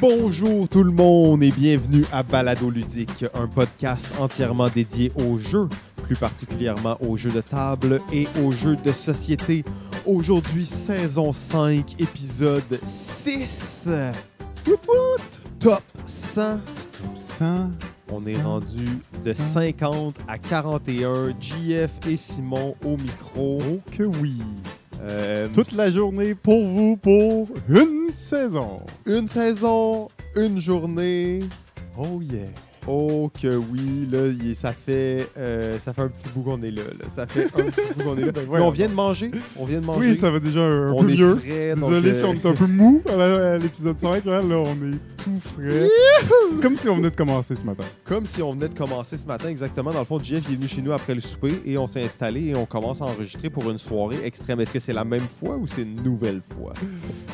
Bonjour tout le monde et bienvenue à Balado Ludique, un podcast entièrement dédié aux jeux, plus particulièrement aux jeux de table et aux jeux de société. Aujourd'hui, saison 5, épisode 6. Wout wout! Top 100. 100. On est 100. rendu de 100. 50 à 41. JF et Simon au micro. Oh que oui. Euh, Toute la journée pour vous pour une saison. Une saison, une journée. Oh yeah. Oh que oui, là, il- ça fait euh, ça fait un petit bout qu'on est là, là. Ça fait un petit bout qu'on est là. Mais on vient de manger. On vient de manger. Oui, ça va déjà un on peu est mieux. frais. Désolé euh, si on est un peu mou à l'épisode 5. Là, là, on est tout frais. Comme si on venait de commencer ce matin. Comme si on venait de commencer ce matin, exactement. Dans le fond, Jeff est venu chez nous après le souper et on s'est installé et on commence à enregistrer pour une soirée extrême. Est-ce que c'est la même fois ou c'est une nouvelle fois?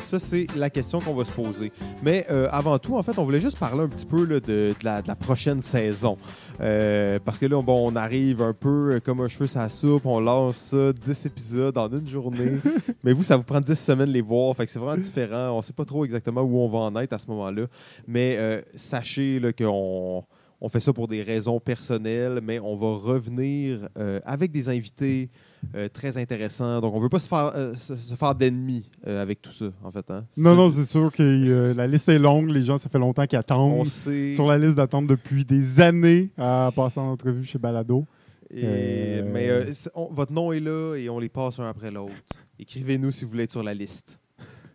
Ça, c'est la question qu'on va se poser. Mais euh, avant tout, en fait, on voulait juste parler un petit peu là, de, de la, de la prochaine saison. Euh, parce que là, bon, on arrive un peu euh, comme un cheveu la soupe, on lance ça, 10 épisodes en une journée. Mais vous, ça vous prend 10 semaines de les voir, fait que c'est vraiment différent. On sait pas trop exactement où on va en être à ce moment-là. Mais euh, sachez qu'on on fait ça pour des raisons personnelles, mais on va revenir euh, avec des invités euh, très intéressants. Donc, on veut pas se faire, euh, se, se faire d'ennemis euh, avec tout ça, en fait. hein. Non, non, c'est sûr que la liste est longue. Les gens, ça fait longtemps qu'ils On attendent. sait. Sur la liste d'attente depuis des années à passer en entrevue chez Balado. Et- Mais on- votre nom est là et on les passe un après l'autre. Écrivez-nous si vous voulez être sur la liste.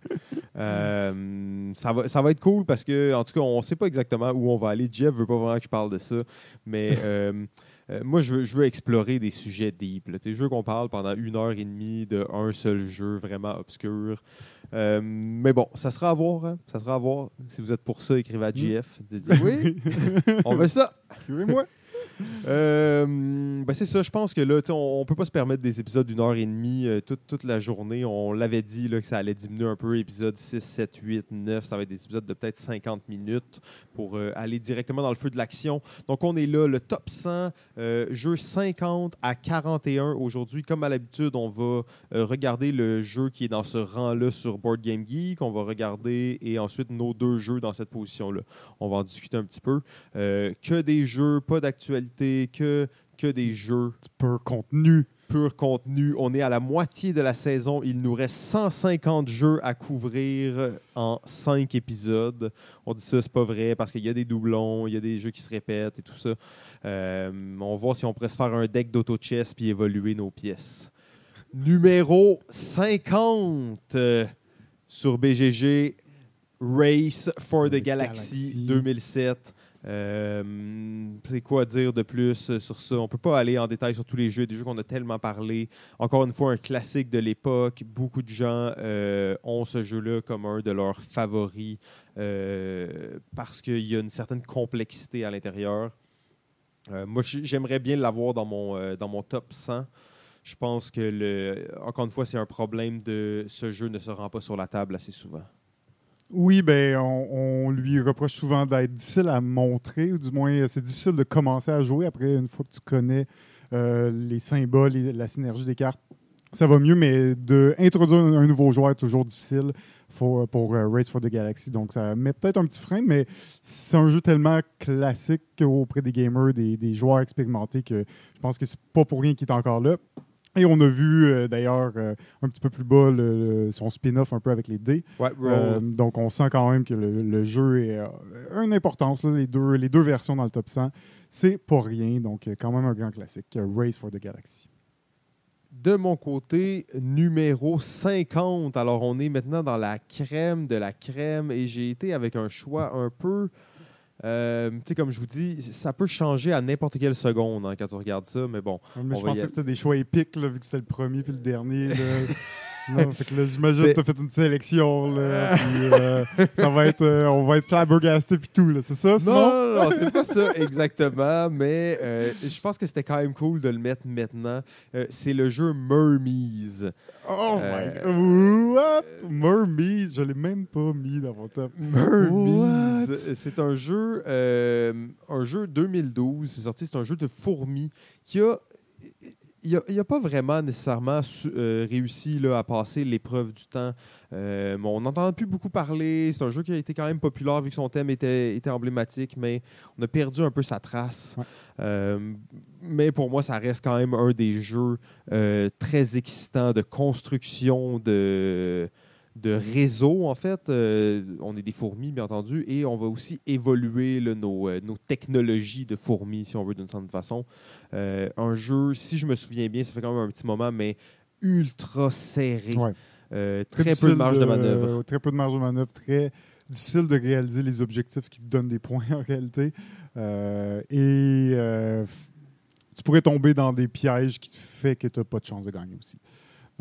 Euh, ça, va, ça va être cool parce que, en tout cas, on ne sait pas exactement où on va aller. Jeff veut pas vraiment que je parle de ça, mais euh, euh, moi, je veux, je veux explorer des sujets deep. là. Je veux qu'on parle pendant une heure et demie d'un seul jeu vraiment obscur. Euh, mais bon, ça sera à voir. hein. Ça sera à voir. Si vous êtes pour ça, écrivez à Jeff. Dites oui, on veut ça. Suivez-moi. Euh, ben c'est ça, je pense que là, on, on peut pas se permettre des épisodes d'une heure et demie euh, toute, toute la journée. On l'avait dit là, que ça allait diminuer un peu. Épisode 6, 7, 8, 9, ça va être des épisodes de peut-être 50 minutes pour euh, aller directement dans le feu de l'action. Donc on est là, le top 100, euh, jeu 50 à 41 aujourd'hui. Comme à l'habitude, on va regarder le jeu qui est dans ce rang-là sur Board Game Geek. On va regarder et ensuite nos deux jeux dans cette position-là. On va en discuter un petit peu. Que des jeux, pas d'actualité, que, que des jeux Peu contenu. pur contenu. On est à la moitié de la saison. Il nous reste 150 jeux à couvrir en 5 épisodes. On dit ça, c'est pas vrai parce qu'il y a des doublons, il y a des jeux qui se répètent et tout ça. Euh, on va voir si on pourrait se faire un deck d'auto-chess puis évoluer nos pièces. Numéro 50 euh, sur BGG, Race for the The Galaxy Galaxy. 2007. Euh, c'est quoi dire de plus euh, sur ça? On peut pas aller en détail sur tous les jeux, des jeux qu'on a tellement parlé. Encore une fois, un classique de l'époque. Beaucoup de gens euh, ont ce jeu-là comme un de leurs favoris parce qu'il y a une certaine complexité à l'intérieur. Moi, j'aimerais bien l'avoir dans mon, dans mon top 100. Je pense que, le, encore une fois, c'est un problème de ce jeu ne se rend pas sur la table assez souvent. Oui, ben, on, lui reproche souvent d'être difficile à montrer, ou du moins, euh, c'est difficile de commencer à jouer après une fois que tu connais euh, les symboles et la synergie des cartes. Ça va mieux, mais d'introduire un, un nouveau joueur est toujours difficile pour, pour euh, Race for the Galaxy. Donc, ça met peut-être un petit frein, mais c'est un jeu tellement classique auprès des gamers, des, des joueurs expérimentés, que je pense que c'est pas pour rien qu'il est encore là. Et on a vu euh, d'ailleurs euh, un petit peu plus bas le- le- son spin-off un peu avec les dés. Ouais, Euh, donc, on sent quand même que le, le jeu est, a une importance. là, les, deux, les deux versions dans le top 100, c'est pas rien. Donc, quand même un grand classique. Race for the Galaxy. De mon côté, numéro 50. Alors, on est maintenant dans la crème de la crème et j'ai été avec un choix un peu. Euh, tu sais, comme je vous dis, ça peut changer à n'importe quelle seconde hein, quand tu regardes ça, mais bon. Mais On je y pensais que c'était des choix épiques, là, vu que c'était le premier puis le dernier. là. Non, fait que là, j'imagine que C'était- tu as fait une sélection. Là, puis, euh, ça va être, euh, on va être flabbergasté puis tout. là. C'est ça, Non, Simon? non, non, c'est pas ça exactement, mais euh, je pense que c'était quand même cool de le mettre maintenant. Euh, c'est le jeu Mermies. Oh Euh, my God. What? Mermies, je l'ai même pas mis dans mon top. Mermies. C'est un jeu, euh, un jeu 2012. C'est sorti. C'est un jeu de fourmis qui a il n'a pas vraiment nécessairement su- euh, réussi là, à passer l'épreuve du temps. Euh, on n'entend plus beaucoup parler. C'est un jeu qui a été quand même populaire vu que son thème était, était emblématique, mais on a perdu un peu sa trace. Ouais. Euh, mais pour moi, ça reste quand même un des jeux très excitants de construction de, de réseau, en fait. Euh, on est des fourmis, bien entendu, et on va aussi évoluer là, nos, euh, nos technologies de fourmis, si on veut, d'une certaine façon. Euh, un jeu, si je me souviens bien, ça fait quand même un petit moment, mais ultra serré. Ouais. Très, peu de marge de manœuvre. très peu de marge de manœuvre, très difficile de réaliser les objectifs qui te donnent des points en réalité. Et tu pourrais tomber dans des pièges qui te fait que tu n'as pas de chance de gagner aussi.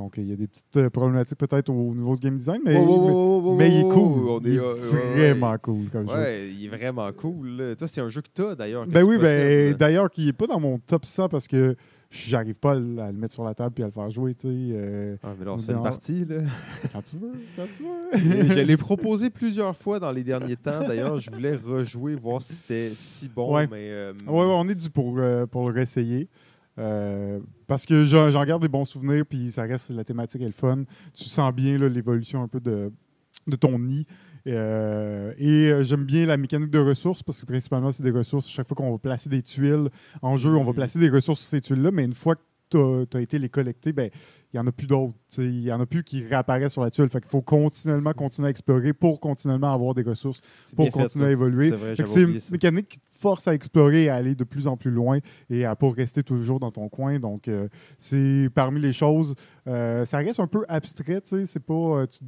Donc, il y a des petites euh, problématiques peut-être au niveau du game design, mais, il est cool. on il est euh, vraiment cool comme jeu. Ouais, il est vraiment cool. Toi, c'est un jeu que tu as d'ailleurs. Ben oui, ben, d'ailleurs, qui n'est pas dans mon top 100 parce que j'arrive pas à le mettre sur la table et à le faire jouer. tu sais, euh, Ah, mais là, on se fait une partie. Là. quand tu veux, quand tu veux. je l'ai proposé plusieurs fois dans les derniers temps. D'ailleurs, je voulais rejouer, voir si c'était si bon. Ouais. Mais, euh, Ouais, ouais, on est dû pour, euh, pour le réessayer. Euh, parce que j'en garde des bons souvenirs, puis ça reste, la thématique est le fun. Tu sens bien l'évolution un peu de, de ton nid. Euh, et euh, j'aime bien la mécanique de ressources, parce que principalement, c'est des ressources. Chaque fois qu'on va placer des tuiles en jeu, on va Mhm. placer des ressources sur ces tuiles-là, mais une fois que tu as, été les collecter, ben, il n'y en a plus d'autres. Il n'y en a plus qui réapparaissent sur la tuile. Fait qu'il faut continuellement continuer à explorer pour continuellement avoir des ressources, pour fait, continuer à évoluer. C'est une mécanique qui te force à explorer et à aller de plus en plus loin et à pas rester toujours dans ton coin. Donc, euh, c'est parmi les choses. euh, ça reste un peu abstrait. C'est pas. euh, tu-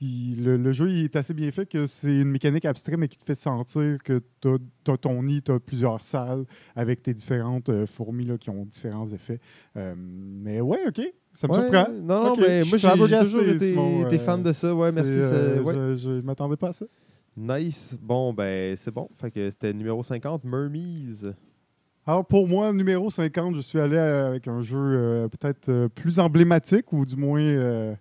il- le, le jeu il est assez bien fait que c'est une mécanique abstraite, mais qui te fait sentir que tu as, ton nid, tu as plusieurs salles avec tes différentes euh, fourmis là, qui ont différents effets. Euh, mais ouais, OK. Ça me Ouais, surprend. Non, non, mais je moi, suis j'ai toujours été, Simon, été euh, fan de ça. Ouais, merci. Ouais. Je, je m'attendais pas à ça. Nice. Bon, ben, c'est bon. Fait que c'était numéro 50, Mermies. Alors pour moi, numéro 50, je suis allé avec un jeu euh, peut-être euh, plus emblématique ou du moins euh,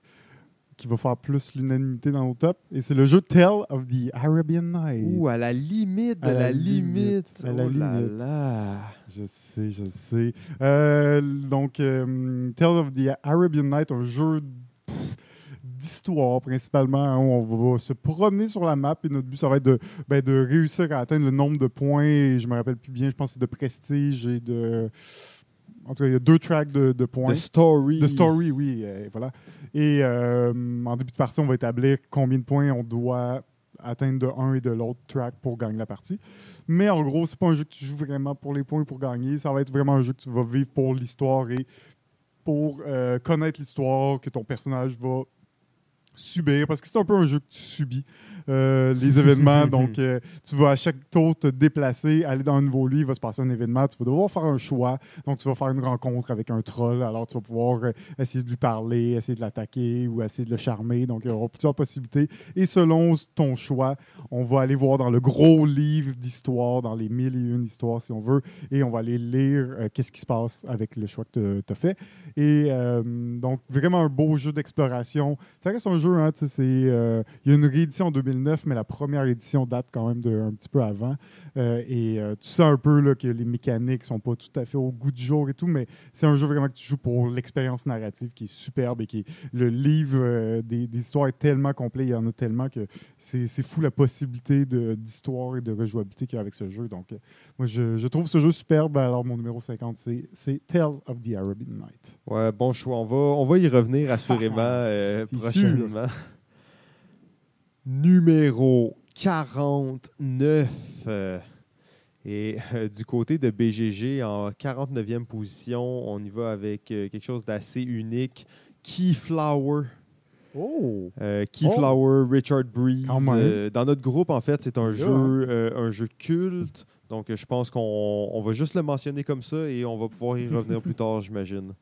qui va faire plus l'unanimité dans nos tops. Et c'est le jeu Tale of the Arabian Night. Ouh, à la limite À la la, limite. limite, à la oh là limite. là. Je sais, je sais. Euh, donc, euh, Tale of the Arabian Night, un jeu d'histoire principalement. hein, où on va se promener sur la map et notre but, ça va être de, ben, de réussir à atteindre le nombre de points. Et je me rappelle plus bien, je pense que c'est de prestige et de. En tout cas, il y a deux tracks de, de points. The Story. De story, oui, euh, voilà. Et euh, en début de partie, on va établir combien de points on doit atteindre de un et de l'autre track pour gagner la partie. Mais en gros, c'est pas un jeu que tu joues vraiment pour les points pour gagner. Ça va être vraiment un jeu que tu vas vivre pour l'histoire et pour euh, connaître l'histoire que ton personnage va subir. Parce que c'est un peu un jeu que tu subis. Euh, les événements. Donc, euh, tu vas à chaque tour te déplacer, aller dans un nouveau lieu, il va se passer un événement, tu vas devoir faire un choix. Donc, tu vas faire une rencontre avec un troll. Alors, tu vas pouvoir euh, essayer de lui parler, essayer de l'attaquer ou essayer de le charmer. Donc, il y aura plusieurs possibilités. Et selon ton choix, on va aller voir dans le gros livre d'histoire, dans les mille et une histoires, si on veut, et on va aller lire qu'est-ce qui se passe avec le choix que tu as fait. Et donc, vraiment un beau jeu d'exploration. Ça reste un jeu, hein, c'est, il y a une réédition en 2009, mais la première édition date quand même de un petit peu avant. Euh, et euh, tu sens un peu là, que les mécaniques sont pas tout à fait au goût du jour et tout, mais c'est un jeu vraiment que tu joues pour l'expérience narrative qui est superbe et qui est- le livre euh, des, des histoires est tellement complet, il y en a tellement que c'est, fou la possibilité d'histoire et de rejouabilité qu'il y a avec ce jeu. Donc, moi, je, je trouve ce jeu superbe. Alors, mon numéro 50, c'est, Tales of the Arabian Night. Ouais, bon choix. On va, on va y revenir assurément euh, C'est prochainement. Numéro 49. euh, et euh, du côté de BGG, en 49e position, on y va avec euh, quelque chose d'assez unique. Keyflower. Oh! Euh, Keyflower, Richard Breeze. Dans notre groupe, en fait, c'est un Yeah. jeu, un jeu culte. Donc, je pense qu'on on va juste le mentionner comme ça et on va pouvoir y revenir plus tard, j'imagine.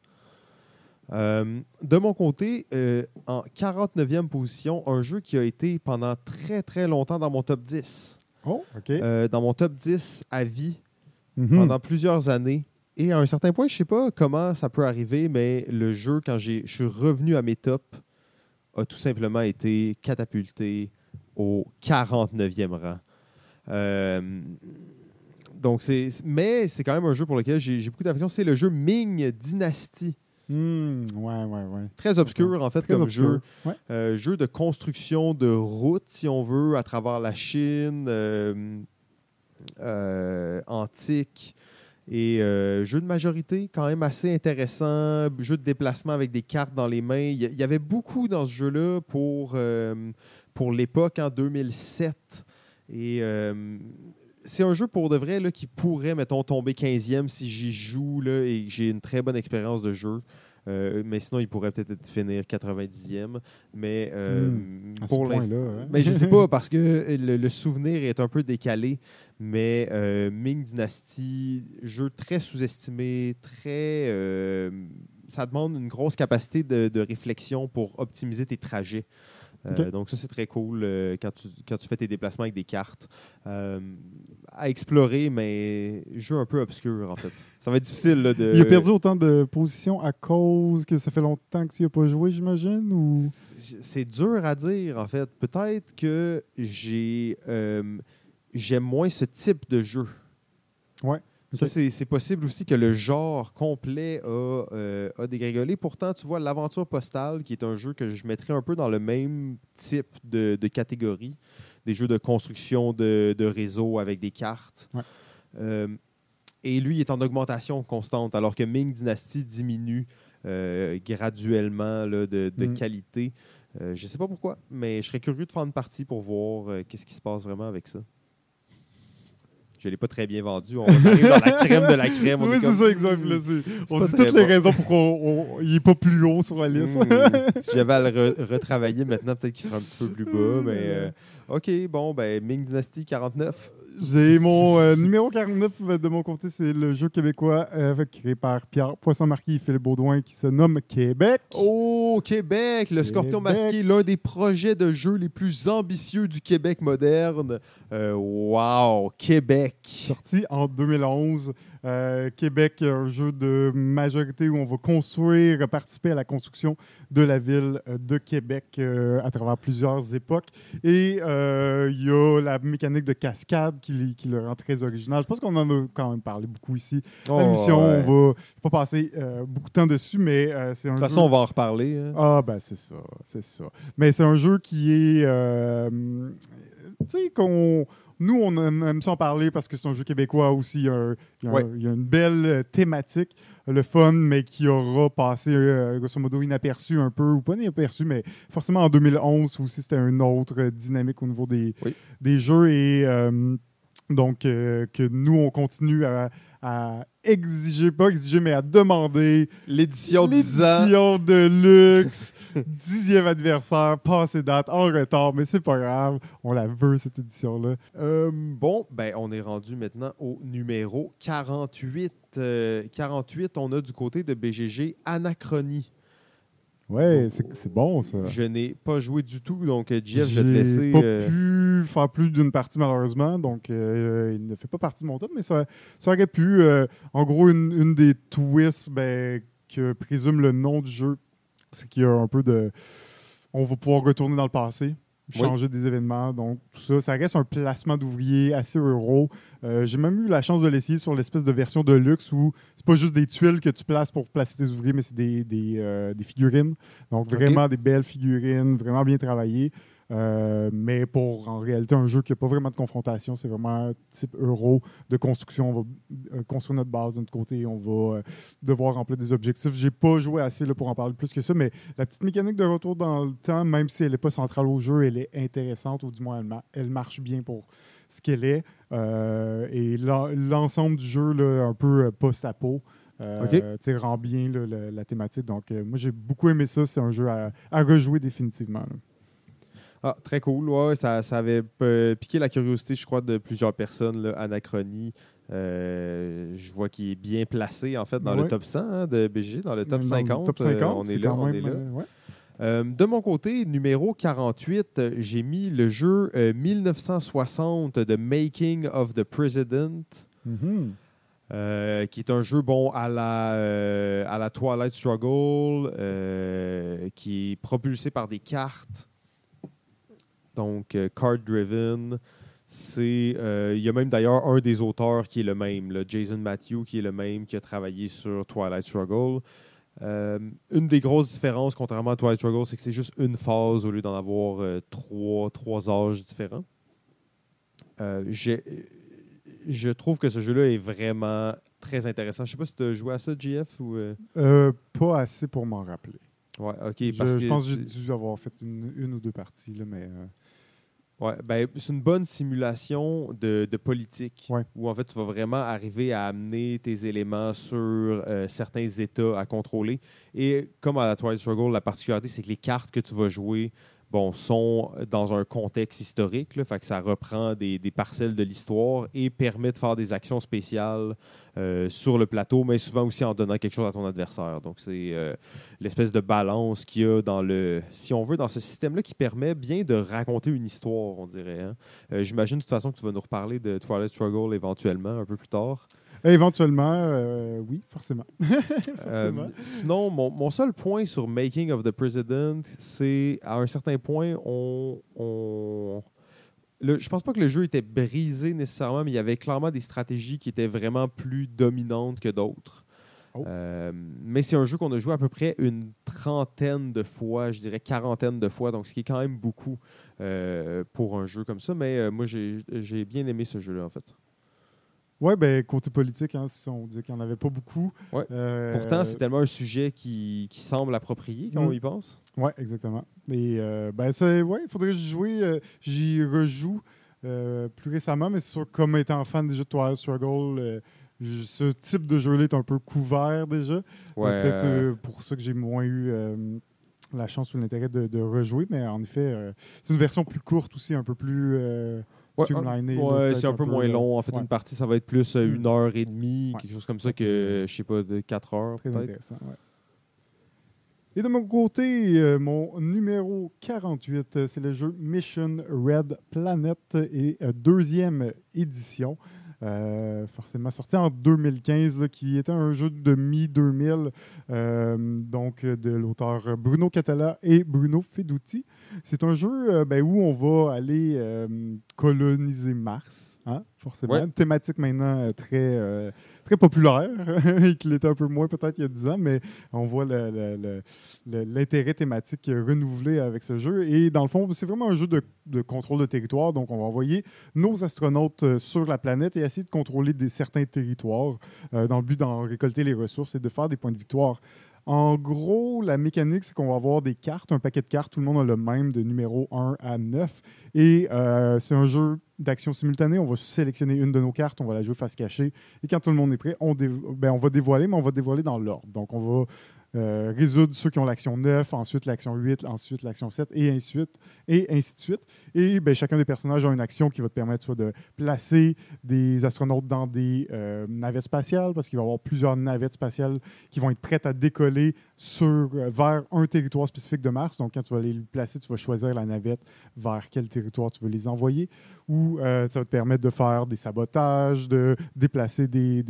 Euh, de mon côté, euh, en 49e position, un jeu qui a été pendant très très longtemps dans mon top 10. Oh, OK. Euh, dans mon top 10 à vie Mhm. pendant plusieurs années. Et à un certain point, je sais pas comment ça peut arriver, mais le jeu, quand je suis revenu à mes tops, a tout simplement été catapulté au 49e rang. Donc c'est, mais c'est quand même un jeu pour lequel j'ai beaucoup d'affection. C'est le jeu Ming Dynasty. Hmm, ouais, ouais, ouais. Très obscur, en fait, Très comme obscur. jeu. Euh, jeu de construction de routes, si on veut, à travers la Chine, euh, euh, antique. Et jeu de majorité, quand même assez intéressant. Jeu de déplacement avec des cartes dans les mains. Il y, avait beaucoup dans ce jeu-là pour, pour l'époque, en 2007. Et c'est un jeu pour de vrai là, qui pourrait, mettons, tomber 15e si j'y joue là, et que j'ai une très bonne expérience de jeu. Euh, mais sinon, il pourrait peut-être être finir 90e. Mais euh, Hmm, pour l'instant. hein. Mais je sais pas, parce que le, le souvenir est un peu décalé. Mais euh, Ming Dynasty, jeu très sous-estimé, très. ça demande une grosse capacité de, de réflexion pour optimiser tes trajets. Euh. Donc, ça, c'est très cool euh, quand, tu, quand tu fais tes déplacements avec des cartes. Euh, à explorer, mais jeu un peu obscur, en fait. Ça va être difficile là, de. Il a perdu autant de positions à cause que ça fait longtemps que tu n'y as pas joué, j'imagine? Ou... C'est dur à dire, en fait. Peut-être que j'ai j'aime moins ce type de jeu. Ouais. Ça, c'est possible aussi que le genre complet a, euh, a dégringolé. Pourtant, tu vois, l'aventure postale, qui est un jeu que je mettrais un peu dans le même type de, de catégorie, des jeux de construction de, de réseau avec des cartes. Ouais. Euh, et lui, il est en augmentation constante, alors que Ming Dynasty diminue euh, graduellement là, de, de Mm. qualité. Euh, je ne sais pas pourquoi, mais je serais curieux de faire une partie pour voir qu'est-ce qui se passe vraiment avec ça. Je ne l'ai pas très bien vendu. On arrive dans la crème de la crème. oui, est c'est comme, ça, là, c'est- On dit toutes les raisons pour qu'il n'est pas plus haut sur la liste. Hmm. si j'avais à le re- retravailler maintenant, peut-être qu'il sera un petit peu plus bas. Mais euh, OK, bon, ben Ming Dynasty 49. J'ai mon euh, numéro 49 de mon côté, c'est le jeu québécois euh, créé par Pierre Poisson-Marquis et Philippe Baudouin qui se nomme Québec. Oh, Québec, le Scorpion masqué, l'un des projets de jeu les plus ambitieux du Québec moderne. Euh, wow, Québec. Sorti en 2011. Euh, Québec, un jeu de majorité où on va construire, participer à la construction de la ville de Québec euh, à travers plusieurs époques. Et euh, il y a la mécanique de cascade qui, qui le rend très original. Je pense qu'on en a quand même parlé beaucoup ici. Oh, La mission, ouais. on va je vais pas passer beaucoup de temps dessus, mais c'est un De toute jeu- façon, on va en reparler. hein. Ah, ben c'est ça, c'est ça. Mais c'est un jeu qui est. tu sais, qu'on. Nous, on aime, aime ça en parler parce que c'est un jeu québécois aussi. Il y a, un- il y a un- Ouais. il y a une belle euh, thématique, le fun, mais qui aura passé, euh, grosso modo, inaperçu un peu, ou pas inaperçu, mais forcément en 2011 aussi, c'était une autre euh, dynamique au niveau des, Oui. des jeux. Et euh, donc, que nous, on continue à, à exiger, pas exiger, mais à demander L'édition 10 ans. L'édition de luxe, dixième adversaire, passé date, en retard, mais c'est pas grave, on la veut cette édition-là. Euh, bon, ben, on est rendu maintenant au numéro 48. Euh, 48, on a du côté de BGG Anachronie. Ouais, c'est c'est bon ça. Je n'ai pas joué du tout, donc euh, Jeff, je vais te laisser. pas euh, pu faire plus d'une partie malheureusement, donc euh, il ne fait pas partie de mon top, mais ça, ça aurait pu. euh, en gros, une, une des twists ben, que présume le nom du jeu, c'est qu'il y a un peu de. On va pouvoir retourner dans le passé, changer des événements, donc tout ça. Ça reste un placement d'ouvriers assez euro. Euh, J'ai même eu la chance de l'essayer sur l'espèce de version de luxe où c'est pas juste des tuiles que tu places pour placer tes ouvriers, mais c'est des, des, euh, des figurines. Donc vraiment des belles figurines, vraiment bien travaillées. Euh, mais pour en réalité un jeu qui n'a pas vraiment de confrontation, c'est vraiment un type euro de construction. On va euh, construire notre base de notre côté, on va euh, devoir remplir des objectifs. J'ai pas joué assez là, pour en parler plus que ça, mais la petite mécanique de retour dans le temps, même si elle n'est pas centrale au jeu, elle est intéressante, ou du moins elle, ma- elle marche bien pour ce qu'elle est. Et l'en- l'ensemble du jeu, là, un peu post-apo, euh, Ok. tu sais, rend bien là, la thématique. Donc, moi, j'ai beaucoup aimé ça. C'est un jeu à, à rejouer définitivement. là. Ah, très cool. Ouais, ça, ça avait euh, piqué la curiosité, je crois, de plusieurs personnes. Là, Anachronie, euh, je vois qu'il est bien placé, en fait, dans le top 100 hein, de BG, dans le top Dans 50. le top euh, 50, on est là, on est là. euh, ouais. Euh, de mon côté, numéro 48, euh, j'ai mis le jeu euh, 1960 de Making of the President. Mhm. Euh, qui est un jeu bon à la, euh, à la Twilight Struggle, euh, qui est propulsé par des cartes. Donc, euh, card-driven. C'est, euh, il y a même d'ailleurs un des auteurs qui est le même, Jason Matthew, qui est le même, qui a travaillé sur Twilight Struggle. Euh, une des grosses différences, contrairement à Twilight Struggle, c'est que c'est juste une phase au lieu d'en avoir trois, trois âges différents. Je trouve que ce jeu-là est vraiment très intéressant. Je sais pas si tu as joué à ça, GF, ou... pas assez pour m'en rappeler. Ouais, ok. Je, parce je que pense que j'ai dû avoir fait une, une ou deux parties, là, mais euh, Ouais, ben, c'est une bonne simulation de, de politique Ouais. où en fait tu vas vraiment arriver à amener tes éléments sur euh, certains États à contrôler. Et comme à la Twilight Struggle, la particularité, c'est que les cartes que tu vas jouer bon, sont dans un contexte historique, fait que ça reprend des, des parcelles de l'histoire et permet de faire des actions spéciales euh, sur le plateau, mais souvent aussi en donnant quelque chose à ton adversaire. Donc c'est euh, l'espèce de balance qu'il y a dans le, si on veut, dans ce système-là qui permet bien de raconter une histoire, on dirait. hein. Euh, J'imagine de toute façon que tu vas nous reparler de Twilight Struggle éventuellement, un peu plus tard. Éventuellement, euh, oui, forcément. Euh, sinon, mon, mon seul point sur Making of the President, c'est à un certain point, on. on le, je pense pas que le jeu était brisé nécessairement, mais il y avait clairement des stratégies qui étaient vraiment plus dominantes que d'autres. Oh. Euh, mais c'est un jeu qu'on a joué à peu près une trentaine de fois, je dirais quarantaine de fois, donc ce qui est quand même beaucoup euh, pour un jeu comme ça. Mais euh, moi, j'ai j'ai bien aimé ce jeu-là, en fait. Oui, ben, côté politique, hein, si on dit qu'il n'y en avait pas beaucoup. Ouais. Euh, Pourtant, c'est tellement un sujet qui, qui semble approprié quand Mm. on y pense. Oui, exactement. Et euh, ben, c'est- ouais, il faudrait que j'y joue. euh, J'y rejoue euh, plus récemment, mais c'est sûr, comme étant fan déjà de Twilight Struggle, ce type de jeu-là est un peu couvert déjà. Donc, Peut-être pour ça que j'ai moins eu la chance ou l'intérêt de, de rejouer, mais en effet, euh, c'est une version plus courte aussi, un peu plus euh, Ouais, c'est un peu moins long. En fait, une partie, ça va être plus euh, Mm. une heure et demie, quelque chose comme ça, que, je sais pas, de 4 heures Très intéressant, ouais. Et de mon côté, euh, mon numéro 48, euh, c'est le jeu Mission Red Planet et euh, deuxième édition. Euh, forcément sorti en 2015, là, qui était un jeu de mi-2000, euh, donc de l'auteur Bruno Catala et Bruno Feduti. C'est un jeu euh, ben, où on va aller euh, coloniser Mars, hein, forcément. Ouais. Une thématique maintenant euh, très, très populaire et qu'il était un peu moins peut-être il y a 10 ans, mais on voit l'intérêt thématique renouvelé avec ce jeu. Et dans le fond, c'est vraiment un jeu de, de contrôle de territoire. Donc, on va envoyer nos astronautes sur la planète et essayer de contrôler des, certains territoires dans le but d'en récolter les ressources et de faire des points de victoire. En gros, la mécanique, c'est qu'on va avoir des cartes, un paquet de cartes, tout le monde a le même de numéro 1 à 9. Et euh, c'est un jeu d'action simultanée. On va sélectionner une de nos cartes, on va la jouer face cachée. Et quand tout le monde est prêt, on, ben, on va dévoiler, mais on va dévoiler dans l'ordre. Donc, on va euh, résoudre ceux qui ont l'action 9, ensuite l'action 8, ensuite l'action 7, et ainsi de suite. Et ainsi de suite. Et ben, chacun des personnages a une action qui va te permettre soit de placer des astronautes dans des euh, navettes spatiales, parce qu'il va y avoir plusieurs navettes spatiales qui vont être prêtes à décoller sur, euh, vers un territoire spécifique de Mars. Donc, quand tu vas les placer, tu vas choisir la navette vers quel territoire tu veux les envoyer. Ou ça va te permettre de faire des sabotages, de déplacer des,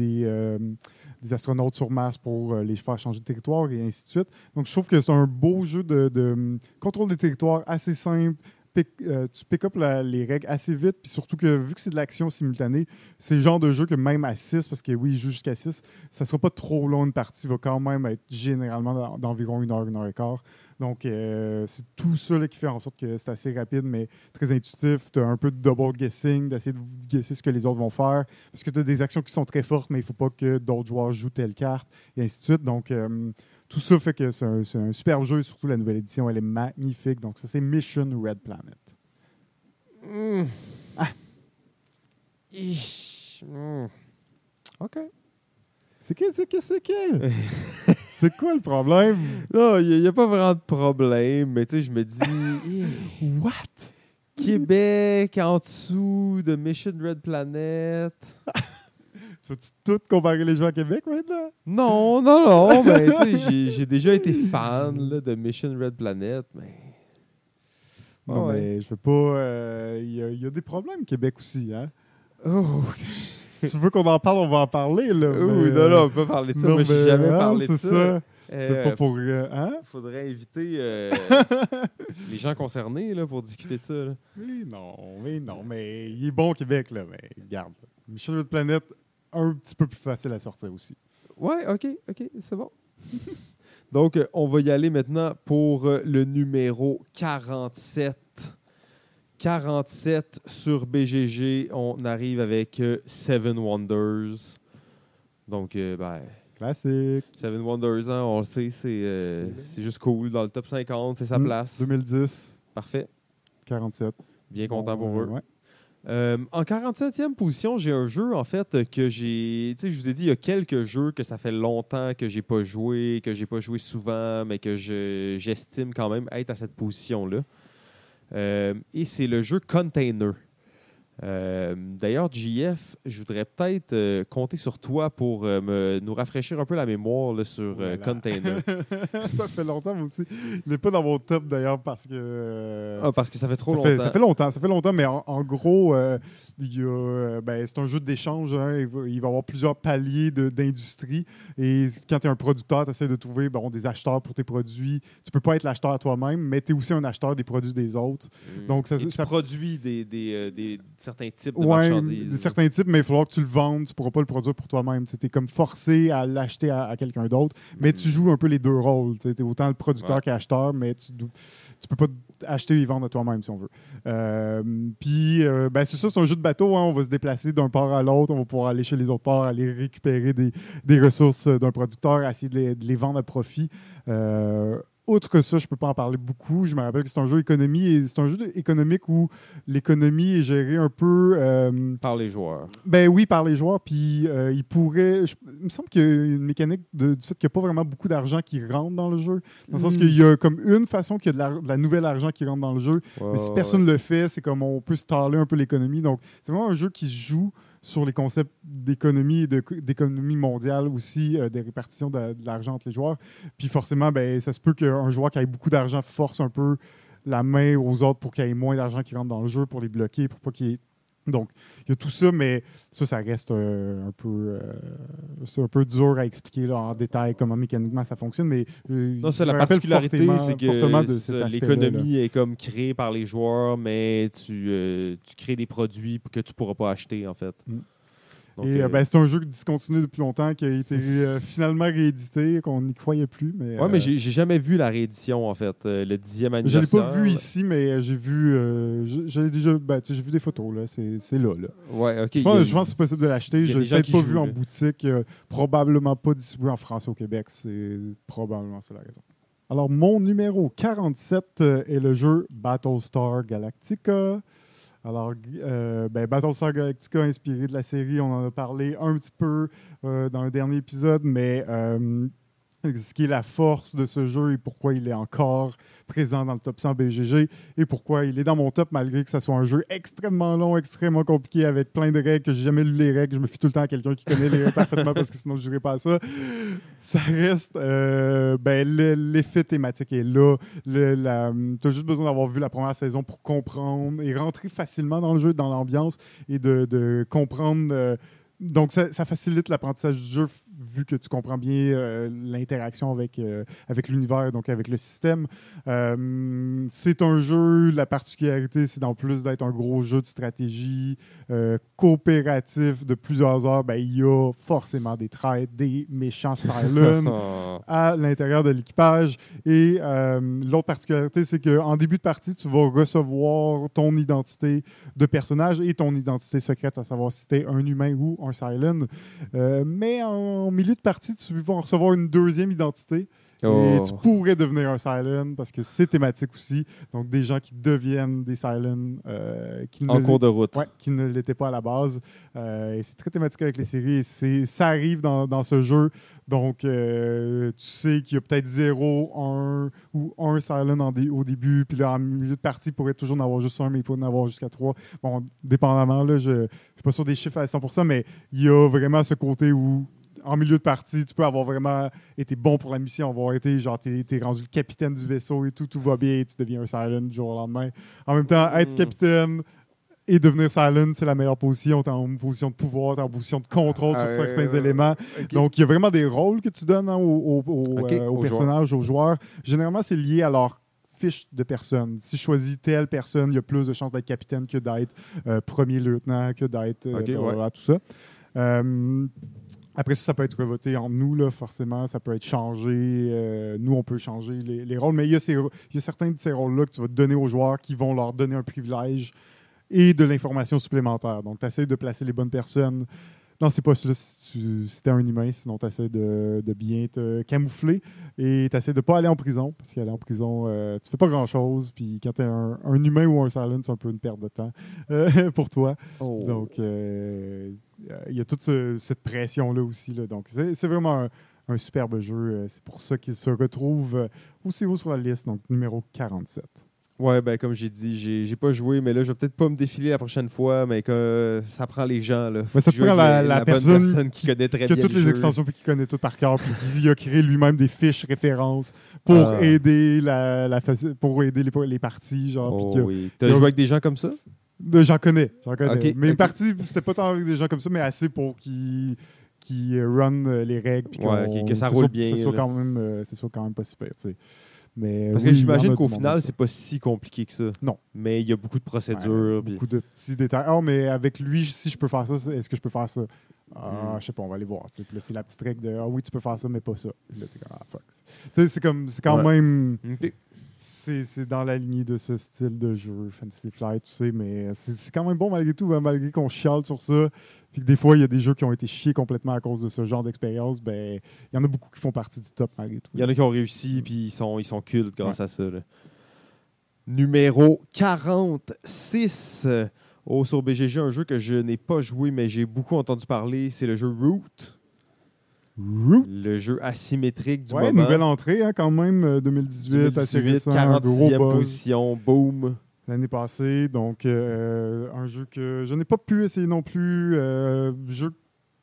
des astronautes sur Mars pour euh, les faire changer de territoire et ainsi de suite. Donc, je trouve que c'est un beau jeu de, hum, contrôle des territoires assez simple. Pick- euh, tu pick up les règles assez vite, puis surtout que vu que c'est de l'action simultanée, c'est le genre de jeu que même à 6, parce que oui, il joue jusqu'à 6, ça ne sera pas trop long une partie, va quand même être généralement d'en- d'environ une heure, une heure et quart. Donc, euh, c'est tout ça là, qui fait en sorte que c'est assez rapide, mais très intuitif. Tu as un peu de double guessing, d'essayer de guesser ce que les autres vont faire, parce que tu as des actions qui sont très fortes, mais il ne faut pas que d'autres joueurs jouent telle carte, et ainsi de suite. Donc, euh, tout ça fait que c'est un, un superbe jeu, surtout la nouvelle édition, elle est magnifique. Donc, ça, c'est Mission Red Planet. Mm. Ah. Ich. Mm. OK. C'est que, c'est que, c'est que. c'est quoi le problème? Non, il n'y a, pas vraiment de problème, mais tu sais, je me dis. What? Québec en dessous de Mission Red Planet. Tu vas-tu tout comparer les jeux à Québec maintenant? Non, non, non, mais tu sais, j'ai- déjà été fan là, de Mission Red Planet, mais. Non, Ouais. mais je veux pas. euh, Il y, a- il y a des problèmes, Québec aussi. Hein? Oh, si tu veux qu'on en parle, on va en parler. Là, oui, mais, non, non, on peut parler de ça. non, Moi, j'ai mais, jamais hein, parlé de c'est ça. C'est pas pour. euh, hein? Faudrait inviter euh, les gens concernés là, pour discuter de ça. là. Oui, non, oui, non, mais il est bon au Québec, là, mais regarde. Michel de Planète, un petit peu plus facile à sortir aussi. Ouais, ok, ok, c'est bon. Donc, euh, on va y aller maintenant pour euh, le numéro 47. 47 sur BGG. On arrive avec euh, Seven Wonders. Donc, ben, Classique. Seven Wonders, hein, on le sait, c'est euh, juste cool. Dans le top 50, c'est sa place. 2010, Parfait. 47. Bien content Bon, pour eux. ouais. Euh, en 47e position, j'ai un jeu, en fait, que j'ai. Tu sais, je vous ai dit, il y a quelques jeux que ça fait longtemps que j'ai pas joué, que j'ai pas joué souvent, mais que je- j'estime quand même être à cette position-là. Euh, et c'est le jeu Container. Euh, D'ailleurs, JF, je voudrais peut-être euh, compter sur toi pour euh, me, nous rafraîchir un peu la mémoire là, sur Voilà. Container. ça fait longtemps, moi aussi. Il n'est pas dans mon top, d'ailleurs, parce que... Ah, parce que ça fait trop ça, longtemps. fait, ça fait longtemps, ça fait longtemps, mais en, en gros, ben, c'est un jeu d'échange. hein, il, va, y avoir plusieurs paliers d'industrie. Et quand tu es un producteur, tu essaies de trouver bon, des acheteurs pour tes produits. Tu peux pas être l'acheteur toi-même, mais tu es aussi un acheteur des produits des autres. Mm. Donc, ça- Et tu ça- produis des, des, des- certains types de Ouais, marchandises. certains types, mais il va falloir que tu le vendes. Tu pourras pas le produire pour toi-même. Tu es comme forcé à l'acheter à, à quelqu'un d'autre. Mais Mm. tu joues un peu les deux rôles. Tu es autant le producteur Ouais. qu'acheteur, mais tu tu peux pas acheter et vendre à toi-même si on veut. Euh, Puis, euh, ben, c'est ça, c'est un jeu de bateau. hein. On va se déplacer d'un port à l'autre. On va pouvoir aller chez les autres ports, aller récupérer des, des ressources euh, d'un producteur, essayer de les, de les vendre à profit. Euh, Outre que ça, je peux pas en parler beaucoup. Je me rappelle que c'est un jeu économie et c'est un jeu économique où l'économie est gérée un peu. euh, Par les joueurs. ben oui, par les joueurs. Puis euh, il pourrait. je- il me semble qu'il y a une mécanique de- du fait qu'il n'y a pas vraiment beaucoup d'argent qui rentre dans le jeu. Dans le sens Mm. qu'il y a comme une façon qu'il y a de la, de la nouvelle argent qui rentre dans le jeu. mais si personne ne le fait, c'est comme on peut staller un peu l'économie. Donc c'est vraiment un jeu qui se joue sur les concepts d'économie d'économie mondiale aussi, euh, des répartitions de, l'argent entre les joueurs. Puis forcément, ben, ça se peut qu'un joueur qui ait beaucoup d'argent force un peu la main aux autres pour qu'il y ait moins d'argent qui rentre dans le jeu, pour les bloquer, pour pas qu'il y ait donc, il y a tout ça, mais ça, ça reste euh, un peu, euh, c'est un peu dur à expliquer là, en détail comment mécaniquement ça fonctionne. Mais euh, Non, c'est je la particularité, c'est que ça, l'économie est comme créée par les joueurs, mais tu, euh, tu crées des produits que tu pourras pas acheter, en fait. Mm. Donc, Et euh, euh, ben, c'est un jeu qui discontinue depuis longtemps, qui a été euh, finalement réédité, qu'on n'y croyait plus. Mais, ouais, euh, mais j'ai jamais vu la réédition, en fait. le dixième je l'ai anniversaire. pas vu ici, mais j'ai vu, j'ai- j'ai déjà, ben, j'ai vu des photos là. C'est là, là. Ouais, ok. je, pense, a- je pense que c'est possible de l'acheter. Je l'ai peut-être pas vu en boutique. probablement pas distribué en France et au Québec. C'est probablement ça la raison. Alors, mon numéro 47 euh, est le jeu Battlestar Galactica. Alors, euh, ben, Battlestar Galactica, inspiré de la série, on en a parlé un petit peu euh, dans le dernier épisode, mais euh, ce qui est la force de ce jeu et pourquoi il est encore présent dans le top 100 BGG et pourquoi il est dans mon top malgré que ce soit un jeu extrêmement long, extrêmement compliqué avec plein de règles que j'ai jamais lu les règles. Je me fie tout le temps à quelqu'un qui connaît les règles parfaitement parce que sinon je ne pas à ça. Ça reste, euh, ben, le- l'effet thématique est là. Tu as juste besoin d'avoir vu la première saison pour comprendre et rentrer facilement dans le jeu, dans l'ambiance et de, comprendre. euh, donc, ça, ça facilite l'apprentissage du jeu vu que tu comprends bien euh, l'interaction avec, euh, avec l'univers, donc avec le système. Euh, c'est un jeu, la particularité, c'est en plus d'être un gros jeu de stratégie euh, coopératif de plusieurs heures, ben, il y a forcément des traîtres, des méchants Cylons à l'intérieur de l'équipage. Et euh, l'autre particularité, c'est qu'en début de partie, tu vas recevoir ton identité de personnage et ton identité secrète, à savoir si tu es un humain ou un Cylon. Euh, mais en milieu de partie, tu vas en recevoir une deuxième identité. Oh. Et tu pourrais devenir un Cylon parce que c'est thématique aussi. Donc, des gens qui deviennent des Cylons euh, qui, En ne, cours de route. ouais, qui ne l'étaient pas à la base. Euh, et c'est très thématique avec les séries. Et ça arrive dans, dans ce jeu. Donc, euh, tu sais qu'il y a peut-être 0, 1 ou 1 Cylon en dé- au début. Puis là, en milieu de partie, il pourrait toujours en avoir juste un, mais il pourrait en avoir jusqu'à 3. Bon, dépendamment, là, je ne suis pas sûr des chiffres à 100%, mais il y a vraiment ce côté où en milieu de partie, tu peux avoir vraiment été bon pour la mission, avoir été genre, t'es, t'es rendu le capitaine du vaisseau et tout, tout va bien, et tu deviens un Silent du jour au lendemain. En même temps, être Mm. capitaine et devenir silent, c'est la meilleure position. T'es en position de pouvoir, t'es en position de contrôle sur Euh, certains éléments. Donc, il y a vraiment des rôles que tu donnes hein, aux, euh, aux aux personnages, aux joueurs. Généralement, c'est lié à leur fiche de personne. Si je choisis telle personne, il y a plus de chances d'être capitaine que d'être euh, premier lieutenant, que d'être euh, Ok, blablabla, ouais. tout ça. Euh, après ça, ça peut être voté entre nous, là, forcément. Ça peut être changé. Euh, nous, on peut changer les, les rôles. Mais il y, a ces- il y a certains de ces rôles-là que tu vas donner aux joueurs qui vont leur donner un privilège et de l'information supplémentaire. Donc, tu essaies de placer les bonnes personnes dans ces postes-là si tu si t'es un humain. Sinon, tu essaies de, de bien te camoufler et tu essaies de pas aller en prison. Parce qu'aller en prison, euh, tu fais pas grand-chose. Puis quand tu es un, un humain ou un silent, c'est un peu une perte de temps euh, pour toi. Oh. Donc, euh, il y a toute ce- cette pression-là aussi. là. Donc, c'est vraiment un, un superbe jeu. Euh, C'est pour ça qu'il se retrouve euh, aussi haut sur la liste, donc numéro 47. Ouais, ben comme j'ai dit, j'ai pas joué, mais là, je vais peut-être pas me défiler la prochaine fois, mais que ça prend les gens. Là. Faut ça prend la- bonne personne qui connaît très Qui a bien toutes le les jeu. extensions puis qui connaît tout par cœur. Puis il a créé lui-même des fiches références pour Ah. aider la, pour aider les, les parties. Genre, Oh, oui. T'as joué avec des gens comme ça? J'en connais. J'en connais. Mais une partie, c'était pas tant avec des gens comme ça, mais assez pour qu'ils qui run euh, les règles. Puis Ouais, que ça roule soit- bien, Ce soit quand même, euh, soit quand même pas super. tu sais. Mais, Parce oui, que j'imagine qu'au final, c'est pas si compliqué que ça. Non. Mais il y a beaucoup de Ouais, procédures. puis- beaucoup de petits détails. Ah, mais avec lui, si je peux faire ça, est-ce que je peux faire ça? Ah, Mm. je sais pas, on va aller voir. c'est la petite règle de Ah oui, tu peux faire ça, mais pas ça. Puis là, t'es comme Ah, fuck. C'est comme c'est quand Ouais. même. C'est dans la lignée de ce style de jeu, Fantasy Flight, tu sais, mais c'est c'est quand même bon malgré tout, hein, malgré qu'on chiale sur ça. Puis que des fois, il y a des jeux qui ont été chiés complètement à cause de ce genre d'expérience. Ben, il y en a beaucoup qui font partie du top malgré tout. Il y en a qui ont réussi, puis ils sont, ils sont cultes grâce à ça. là. Numéro 46. euh, Oh, sur BGG, un jeu que je n'ai pas joué, mais j'ai beaucoup entendu parler, c'est le jeu Root. Root. Le jeu asymétrique du Ouais, moment. nouvelle entrée hein, quand même, euh, 2018, assez 2018, récent, un gros 46e buzz. position, boom. l'année passée. Donc, euh, un jeu que je n'ai pas pu essayer non plus. Euh, jeu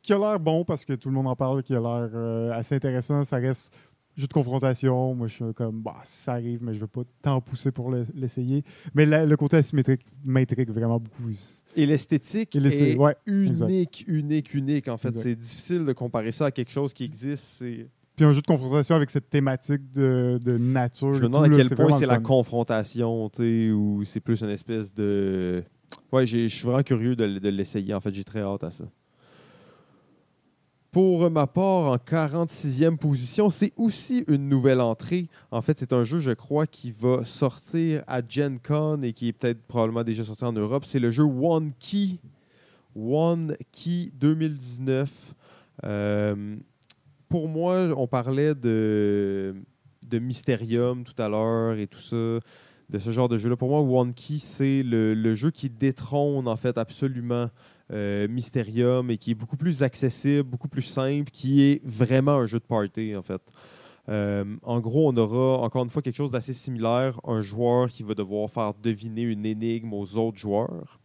qui a l'air bon parce que tout le monde en parle, qui a l'air euh, assez intéressant. Ça reste jeu de confrontation. Moi, je suis comme, bah, si ça arrive, mais je ne veux pas tant pousser pour le- l'essayer. Mais la- le côté asymétrique m'intrigue vraiment beaucoup. Et l'esthétique est ouais, unique, unique, unique. En fait, c'est difficile de comparer ça à quelque chose qui existe. Puis un jeu de confrontation avec cette thématique de, de nature. Je me demande tout, à là, quel point c'est la confrontation, tu sais, ou c'est plus une espèce de. Ouais, je suis vraiment curieux de, de l'essayer. En fait, j'ai très hâte à ça. Pour ma part, en 46e position, c'est aussi une nouvelle entrée. En fait, c'est un jeu, je crois, qui va sortir à Gen Con et qui est peut-être probablement déjà sorti en Europe. C'est le jeu One Key. One Key 2019. Euh, pour moi, on parlait de, de Mysterium tout à l'heure et tout ça, de ce genre de jeu-là. Pour moi, One Key, c'est le, le jeu qui détrône en fait absolument euh, Mysterium et qui est beaucoup plus accessible, beaucoup plus simple, qui est vraiment un jeu de party en fait. Euh, en gros, on aura encore une fois quelque chose d'assez similaire, un joueur qui va devoir faire deviner une énigme aux autres joueurs.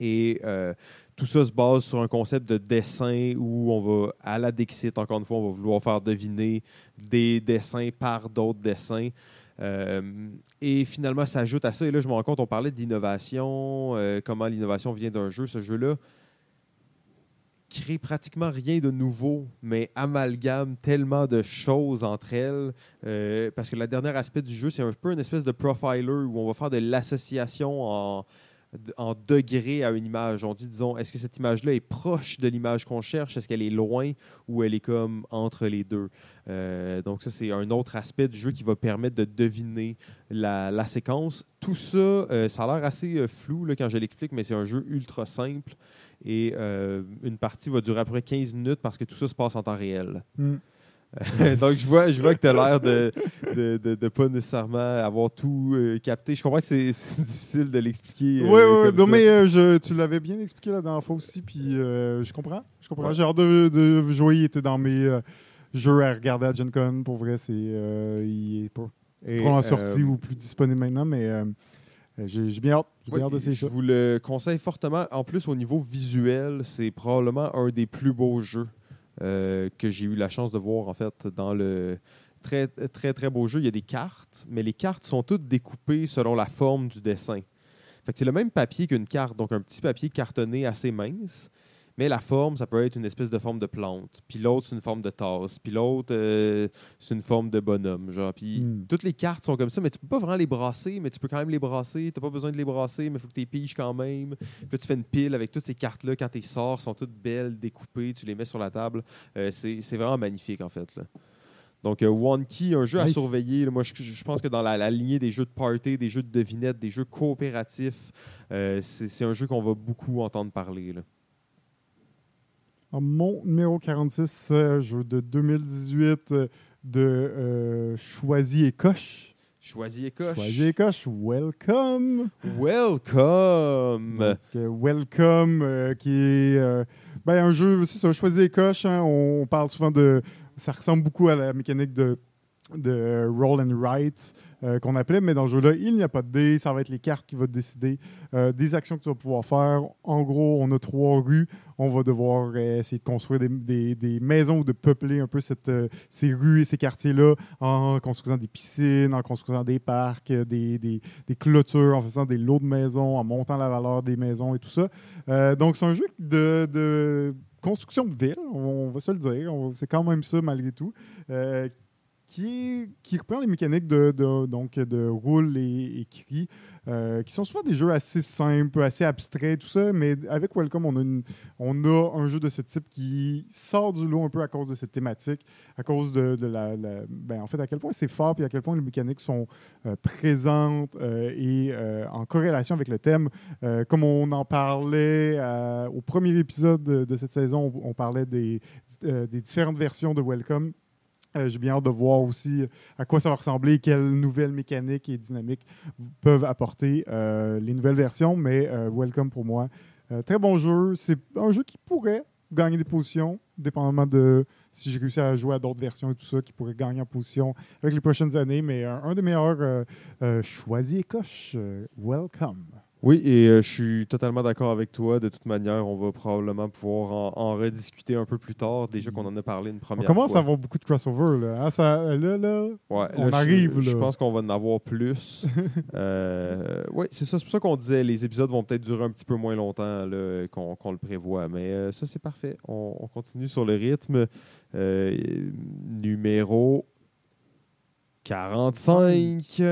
Et euh, tout ça se base sur un concept de dessin où on va, à la Dixit, encore une fois, on va vouloir faire deviner des dessins par d'autres dessins. Euh, et finalement, ça ajoute à ça. Et là, je me rends compte, on parlait d'innovation, euh, comment l'innovation vient d'un jeu. Ce jeu-là crée pratiquement rien de nouveau, mais amalgame tellement de choses entre elles. euh, parce que le dernier aspect du jeu, c'est un peu une espèce de profiler où on va faire de l'association en, en degrés à une image. On dit, disons, est-ce que cette image-là est proche de l'image qu'on cherche? Est-ce qu'elle est loin ou elle est comme entre les deux? Euh, donc ça, c'est un autre aspect du jeu qui va permettre de deviner la, la séquence. Tout ça, euh, ça a l'air assez euh, flou là, quand je l'explique, mais c'est un jeu ultra simple. Et euh, une partie va durer à peu près 15 minutes parce que tout ça se passe en temps réel. Mm. Donc, je vois, je vois que tu as l'air de ne de, de pas nécessairement avoir tout euh, capté. Je comprends que c'est difficile de l'expliquer. euh, Oui, oui, comme non, ça. mais euh, je, tu l'avais bien expliqué la dernière fois aussi, puis je comprends. Je comprends. J'ai hâte de, de jouer. Il était dans mes jeux à regarder à Gen Con. Pour vrai, c'est euh, il est pas Et, probablement euh, sorti ou plus disponible maintenant, mais euh, j'ai bien hâte. Bien hâte d'essayer je ça. vous le conseille fortement. En plus, au niveau visuel, c'est probablement un des plus beaux jeux que j'ai eu la chance de voir en fait dans le très très très beau jeu. Il y a des cartes, mais les cartes sont toutes découpées selon la forme du dessin. Fait que c'est le même papier qu'une carte, donc un petit papier cartonné assez mince. Mais la forme, ça peut être une espèce de forme de plante. Puis l'autre, c'est une forme de tasse. Puis l'autre, euh, c'est une forme de bonhomme. Genre. Puis Hmm. toutes les cartes sont comme ça, mais tu peux pas vraiment les brasser, mais tu peux quand même les brasser. Tu pas besoin de les brasser, mais il faut que tu les piges quand même. Puis là, tu fais une pile avec toutes ces cartes-là. Quand tu sors, sont toutes belles, découpées. Tu les mets sur la table. Euh, c'est c'est vraiment magnifique, en fait. Là. Donc, euh, One Key, un jeu à surveiller. Moi, je, je pense que dans la, la lignée des jeux de party, des jeux de devinette, des jeux coopératifs, euh, c'est c'est un jeu qu'on va beaucoup entendre parler. là. Mon numéro 46, euh, jeu de 2018 euh, de euh, Choisi et Coche. Choisis et coche. Et Coche, welcome! Welcome! Donc, euh, welcome, euh, qui est euh, ben, un jeu, c'est ça, Choisi et Coche. hein, on, on parle souvent de. Ça ressemble beaucoup à la mécanique de, de roll and write euh, qu'on appelait, mais dans le jeu-là, il n'y a pas de dés. Ça va être les cartes qui vont décider euh, des actions que tu vas pouvoir faire. En gros, on a trois rues. On va devoir euh, essayer de construire des, des- des maisons ou de peupler un peu cette, ces rues et ces quartiers-là en construisant des piscines, en construisant des parcs, des, des- clôtures, en faisant des lots de maisons, en montant la valeur des maisons et tout ça. Donc, c'est un jeu de, de construction de ville, on va se le dire. C'est quand même ça malgré tout. Qui, reprend les mécaniques de, de- donc, de roule et écrit, euh, qui sont souvent des jeux assez simples, assez abstraits, tout ça, mais avec Welcome, on a, on a un jeu de ce type qui sort du lot un peu à cause de cette thématique, à cause de, la, ben, en fait, à quel point c'est fort, puis à quel point les mécaniques sont euh, présentes euh, et en corrélation avec le thème. Comme on en parlait au premier épisode de, cette saison, on, on parlait des, des différentes versions de Welcome. Euh, J'ai bien hâte de voir aussi à quoi ça va ressembler quelles nouvelles mécaniques et dynamiques peuvent apporter euh, les nouvelles versions. Mais euh, Welcome pour moi, euh, très bon jeu. C'est un jeu qui pourrait gagner des positions, dépendamment de si j'ai réussi à jouer à d'autres versions et tout ça, qui pourrait gagner en position avec les prochaines années. Mais un, un des meilleurs euh, euh, choisis et coche. Euh, welcome. Oui, et euh, je suis totalement d'accord avec toi. De toute manière, on va probablement pouvoir en, en rediscuter un peu plus tard. Déjà qu'on en a parlé une On première commence fois. à avoir beaucoup de crossover. Là, Hein, ça, là, là, Ouais, On là, arrive, Je, pense qu'on va en avoir plus. euh, oui, c'est ça. C'est pour ça qu'on disait les épisodes vont peut-être durer un petit peu moins longtemps qu'on le prévoit. Mais euh, ça, c'est parfait. On, on continue sur le rythme. Euh, numéro 45.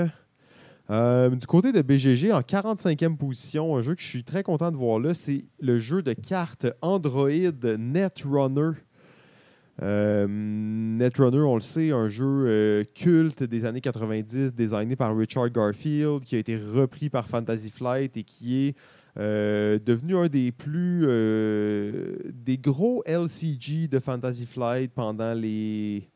Euh, du côté de BGG, en 45e position, un jeu que je suis très content de voir là, c'est le jeu de cartes Android Netrunner. Euh, Netrunner, on le sait, un jeu euh, culte des années 90, designé par Richard Garfield, qui a été repris par Fantasy Flight et qui est devenu un des plus des gros LCG de Fantasy Flight pendant les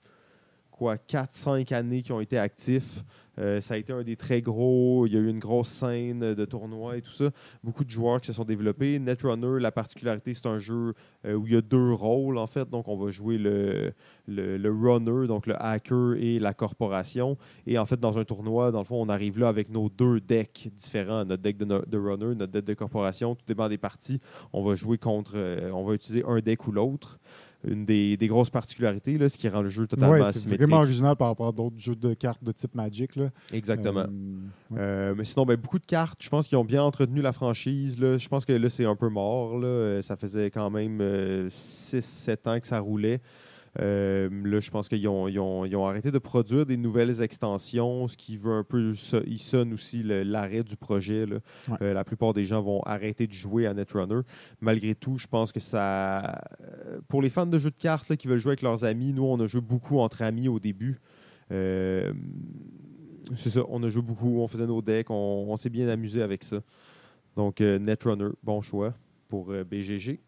quoi 4-5 années qui ont été actifs. Euh, ça a été un des très gros. Il y a eu une grosse scène de tournoi et tout ça. Beaucoup de joueurs qui se sont développés. Netrunner, la particularité, c'est un jeu euh, où il y a deux rôles, en fait. Donc, on va jouer le, le, runner, donc le hacker et la corporation. Et en fait, dans un tournoi, dans le fond, on arrive là avec nos deux decks différents. Notre deck de, de runner, notre deck de corporation. Tout dépend des parties. On va jouer contre. euh, on va utiliser un deck ou l'autre. Une des, des grosses particularités, là, ce qui rend le jeu totalement ouais, c'est asymétrique. vraiment original par rapport à d'autres jeux de cartes de type Magic. Là. Exactement. Euh, ouais. Euh, mais sinon, ben, beaucoup de cartes. Je pense qu'ils ont bien entretenu la franchise. Là. Je pense que là, c'est un peu mort. Là. Euh, Ça faisait quand même 6-7 ans que ça roulait. Euh, là, je pense qu'ils ont, ils ont- ils ont arrêté de produire des nouvelles extensions, ce qui veut un peu. Ils sonnent aussi l'arrêt du projet. là. Ouais. Euh, la plupart des gens vont arrêter de jouer à Netrunner. Malgré tout, je pense que ça. euh, Pour les fans de jeux de cartes là, qui veulent jouer avec leurs amis, nous, on a joué beaucoup entre amis au début. Euh, c'est ça, on a joué beaucoup, on faisait nos decks, on, on s'est bien amusé avec ça. Donc, Netrunner, bon choix pour BGG.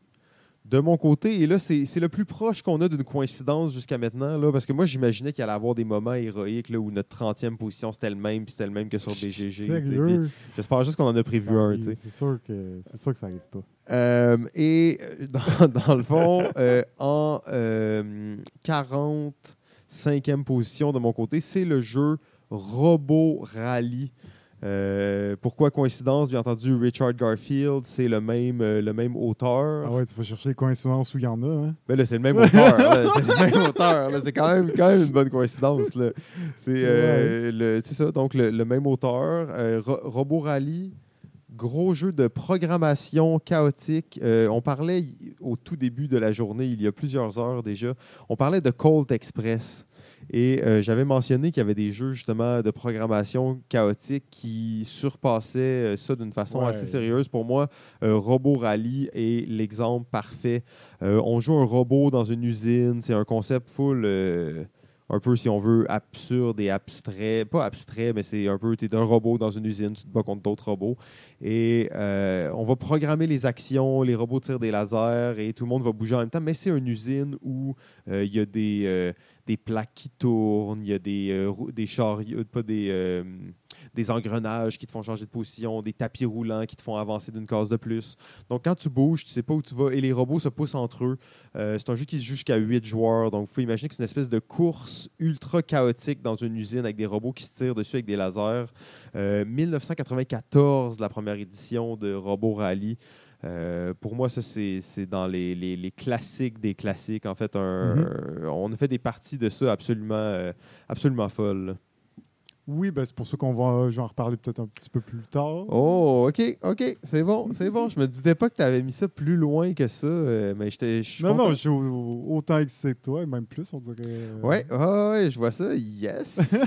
De mon côté, et là, c'est le plus proche qu'on a d'une coïncidence jusqu'à maintenant, là, parce que moi, j'imaginais qu'il allait y avoir des moments héroïques là, où notre 30e position, c'était le même, puis c'était le même que sur BGG. J'espère juste qu'on en a prévu Ça un. C'est sûr, que, c'est sûr que ça n'arrive pas. Euh, et euh, dans, dans le fond, euh, en euh, 45e position de mon côté, c'est le jeu Robot Rally. Euh, pourquoi coïncidence? Bien entendu, Richard Garfield, c'est le même, euh, le même auteur. Ah ouais, tu vas chercher les coïncidences où il y en a. Hein? Ben là, c'est le même auteur. c'est le même auteur. C'est quand même, quand même une bonne coïncidence. C'est euh, c'est ça. Donc, le, le même auteur. Ro- Robot Rally, gros jeu de programmation chaotique. On parlait au tout début de la journée, il y a plusieurs heures déjà, on parlait de Colt Express. Et euh, j'avais mentionné qu'il y avait des jeux justement de programmation chaotique qui surpassaient euh, ça d'une façon Ouais. assez sérieuse. Pour moi, euh, Robot Rally est l'exemple parfait. Euh, on joue un robot dans une usine. C'est un concept full, un peu si on veut, absurde et abstrait. Pas abstrait, mais c'est un peu, tu es un robot dans une usine, tu te bats contre d'autres robots. Et euh, on va programmer les actions, les robots tirent des lasers et tout le monde va bouger en même temps. Mais c'est une usine où euh, il y a des, euh, des plaques qui tournent, il y a des, euh, euh, des engrenages qui te font changer de position, des tapis roulants qui te font avancer d'une case de plus. Donc quand tu bouges, tu sais pas où tu vas et les robots se poussent entre eux. Euh, c'est un jeu qui se joue jusqu'à 8 joueurs. Donc il faut imaginer que c'est une espèce de course ultra chaotique dans une usine avec des robots qui se tirent dessus avec des lasers. Euh, 1994, la première édition de Robot Rally. Euh, pour moi, ça, c'est dans les, les- les classiques des classiques. En fait, un- on a fait des parties de ça absolument, euh, absolument folles. Oui, ben, c'est pour ça qu'on va, en reparler peut-être un petit peu plus tard. Oh, OK, OK, c'est bon, c'est bon. Je me doutais pas que tu avais mis ça plus loin que ça, euh, mais j'étais- je suis non, content. non, je suis au- autant excité que toi, même plus, on dirait. euh, Ouais, ouais, ouais, je vois ça. Yes!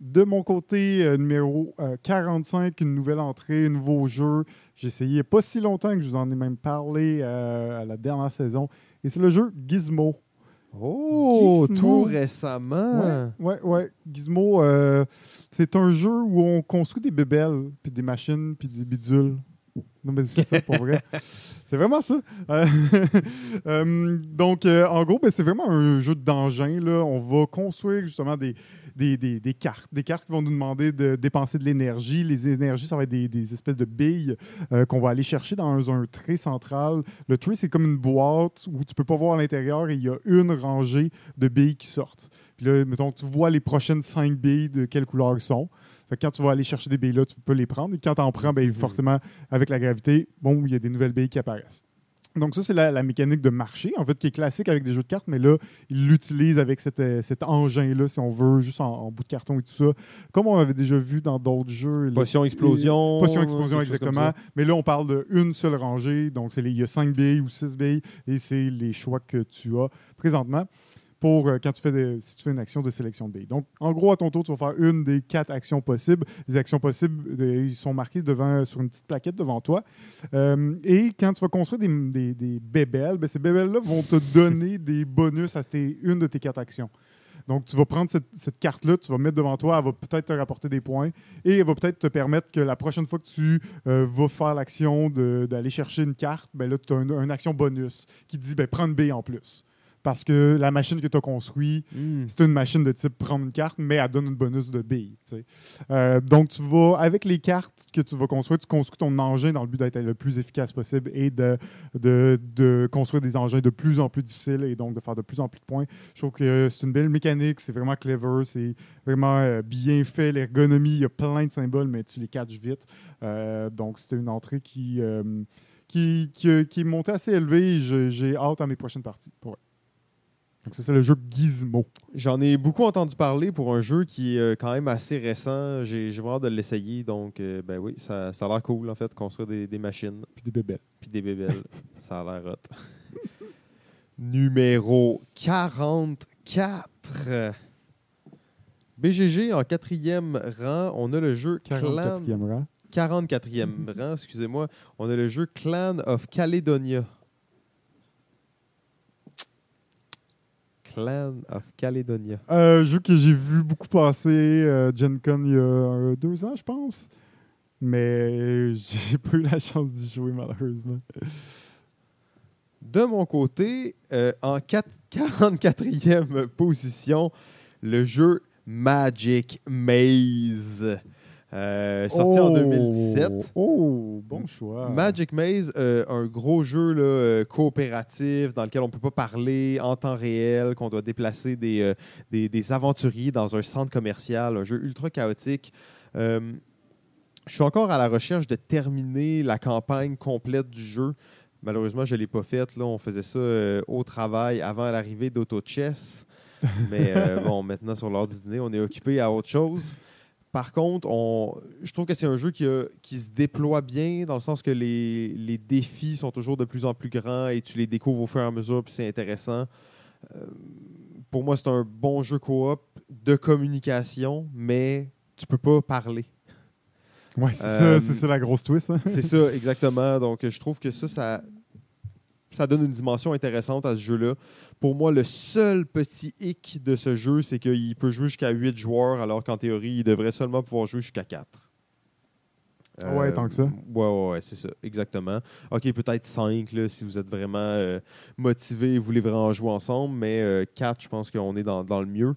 De mon côté, euh, numéro euh, 45, une nouvelle entrée, un nouveau jeu. J'ai essayé il n'y a pas si longtemps que je vous en ai même parlé euh, à la dernière saison. Et c'est le jeu Gizmo. oh, Gizmo. tout récemment. Ouais, ouais, ouais. Gizmo, euh, c'est un jeu où on construit des bébelles, puis des machines, puis des bidules. Non, mais c'est ça, pour vrai. C'est vraiment ça. Euh, euh, donc, euh, en gros, ben, c'est vraiment un jeu d'engin. On va construire justement des, des, des- cartes. Des cartes qui vont nous demander de dépenser de l'énergie. Les énergies, ça va être des, des espèces de billes qu'on va aller chercher dans un, trait central. Le tray, c'est comme une boîte où tu peux pas voir à l'intérieur et il y a une rangée de billes qui sortent. Puis là, mettons, tu vois les prochaines cinq billes de quelle couleur ils sont. Fait que quand tu vas aller chercher des billes là, tu peux les prendre. Et quand tu en prends, ben, forcément, avec la gravité, bon, il y a des nouvelles billes qui apparaissent. Donc ça, c'est la, la mécanique de marché, en fait, qui est classique avec des jeux de cartes, mais là, ils l'utilisent avec cet, euh, cet engin-là, si on veut, juste en, en bout de carton et tout ça. Comme on avait déjà vu dans d'autres jeux. là. Potion explosion. Potion explosion, quelque chose comme exactement. Mais là, on parle d'une seule rangée. Donc, il y a cinq billes ou six billes et c'est les choix que tu as présentement pour euh, quand tu fais des- si tu fais une action de sélection de billes. Donc, en gros, à ton tour, tu vas faire une des quatre actions possibles. Les actions possibles, euh, ils sont marquées devant, sur une petite plaquette devant toi. Euh, et quand tu vas construire des, des, des bébelles, ben, ces bébelles-là vont te donner des bonus à tes- une de tes quatre actions. Donc, tu vas prendre cette, cette carte-là, tu vas mettre devant toi, elle va peut-être te rapporter des points et elle va peut-être te permettre que la prochaine fois que tu euh, vas faire l'action d'aller chercher une carte, ben là, tu as une, une action bonus qui te dit ben, prends une B en plus. Parce que la machine que tu as construite, Hmm. c'est une machine de type prendre une carte, mais elle donne une bonus de billes. sais. Euh, donc, tu vas, avec les cartes que tu vas construire, tu construis ton engin dans le but d'être le plus efficace possible et de, de, de construire des engins de plus en plus difficiles et donc de faire de plus en plus de points. Je trouve que c'est une belle mécanique, c'est vraiment clever, c'est vraiment euh, bien fait. L'ergonomie, il y a plein de symboles, mais tu les catches vite. Euh, donc, c'était une entrée qui, euh, qui, qui, qui est montée assez élevée j'ai hâte à mes prochaines parties. Donc, ça, c'est le jeu Gizmo. J'en ai beaucoup entendu parler pour un jeu qui est euh, quand même assez récent. J'ai vraiment hâte de l'essayer. Donc, euh, ben oui, ça, ça a l'air cool, en fait, construire des, des machines Puis des bébés. puis des bébelles. ça a l'air hot. Numéro 44. BGG en quatrième rang. On a le jeu Clan... 44e rang. 44e rang, excusez-moi. On a le jeu Clan of Caledonia. Clan of Caledonia. Euh, jeu que j'ai vu beaucoup passer euh, Gen Con il y a euh, deux ans, je pense. Mais j'ai pas eu la chance d'y jouer, malheureusement. De mon côté, euh, en quatre- 44e position, le jeu Magic Maze. Euh, sorti en Oh! 2017. Oh, bon choix. Magic Maze, euh, un gros jeu là, euh, coopératif dans lequel on ne peut pas parler en temps réel, qu'on doit déplacer des, des, des aventuriers dans un centre commercial, un jeu ultra chaotique. Je suis encore à la recherche de terminer la campagne complète du jeu. Malheureusement, je ne l'ai pas faite. On faisait ça au travail avant l'arrivée d'AutoChess. Mais bon, maintenant, sur l'heure du dîner, on est occupé à autre chose. Par contre, on, je trouve que c'est un jeu qui, a- qui se déploie bien, dans le sens que les, les défis sont toujours de plus en plus grands et tu les découvres au fur et à mesure, puis c'est intéressant. Euh, pour moi, c'est un bon jeu coop de communication, mais tu peux pas parler. Ouais, c'est Euh, ça, c'est ça la grosse twist. hein. C'est ça, exactement. Donc, je trouve que ça, ça, ça donne une dimension intéressante à ce jeu-là. Pour moi, le seul petit hic de ce jeu, c'est qu'il peut jouer jusqu'à 8 joueurs, alors qu'en théorie, il devrait seulement pouvoir jouer jusqu'à 4. Ah ouais, tant que ça. Ouais, ouais, ouais, c'est ça, exactement. OK, peut-être 5 là, si vous êtes vraiment euh, motivé et vous voulez vraiment jouer ensemble, mais 4, je pense qu'on est dans, dans le mieux.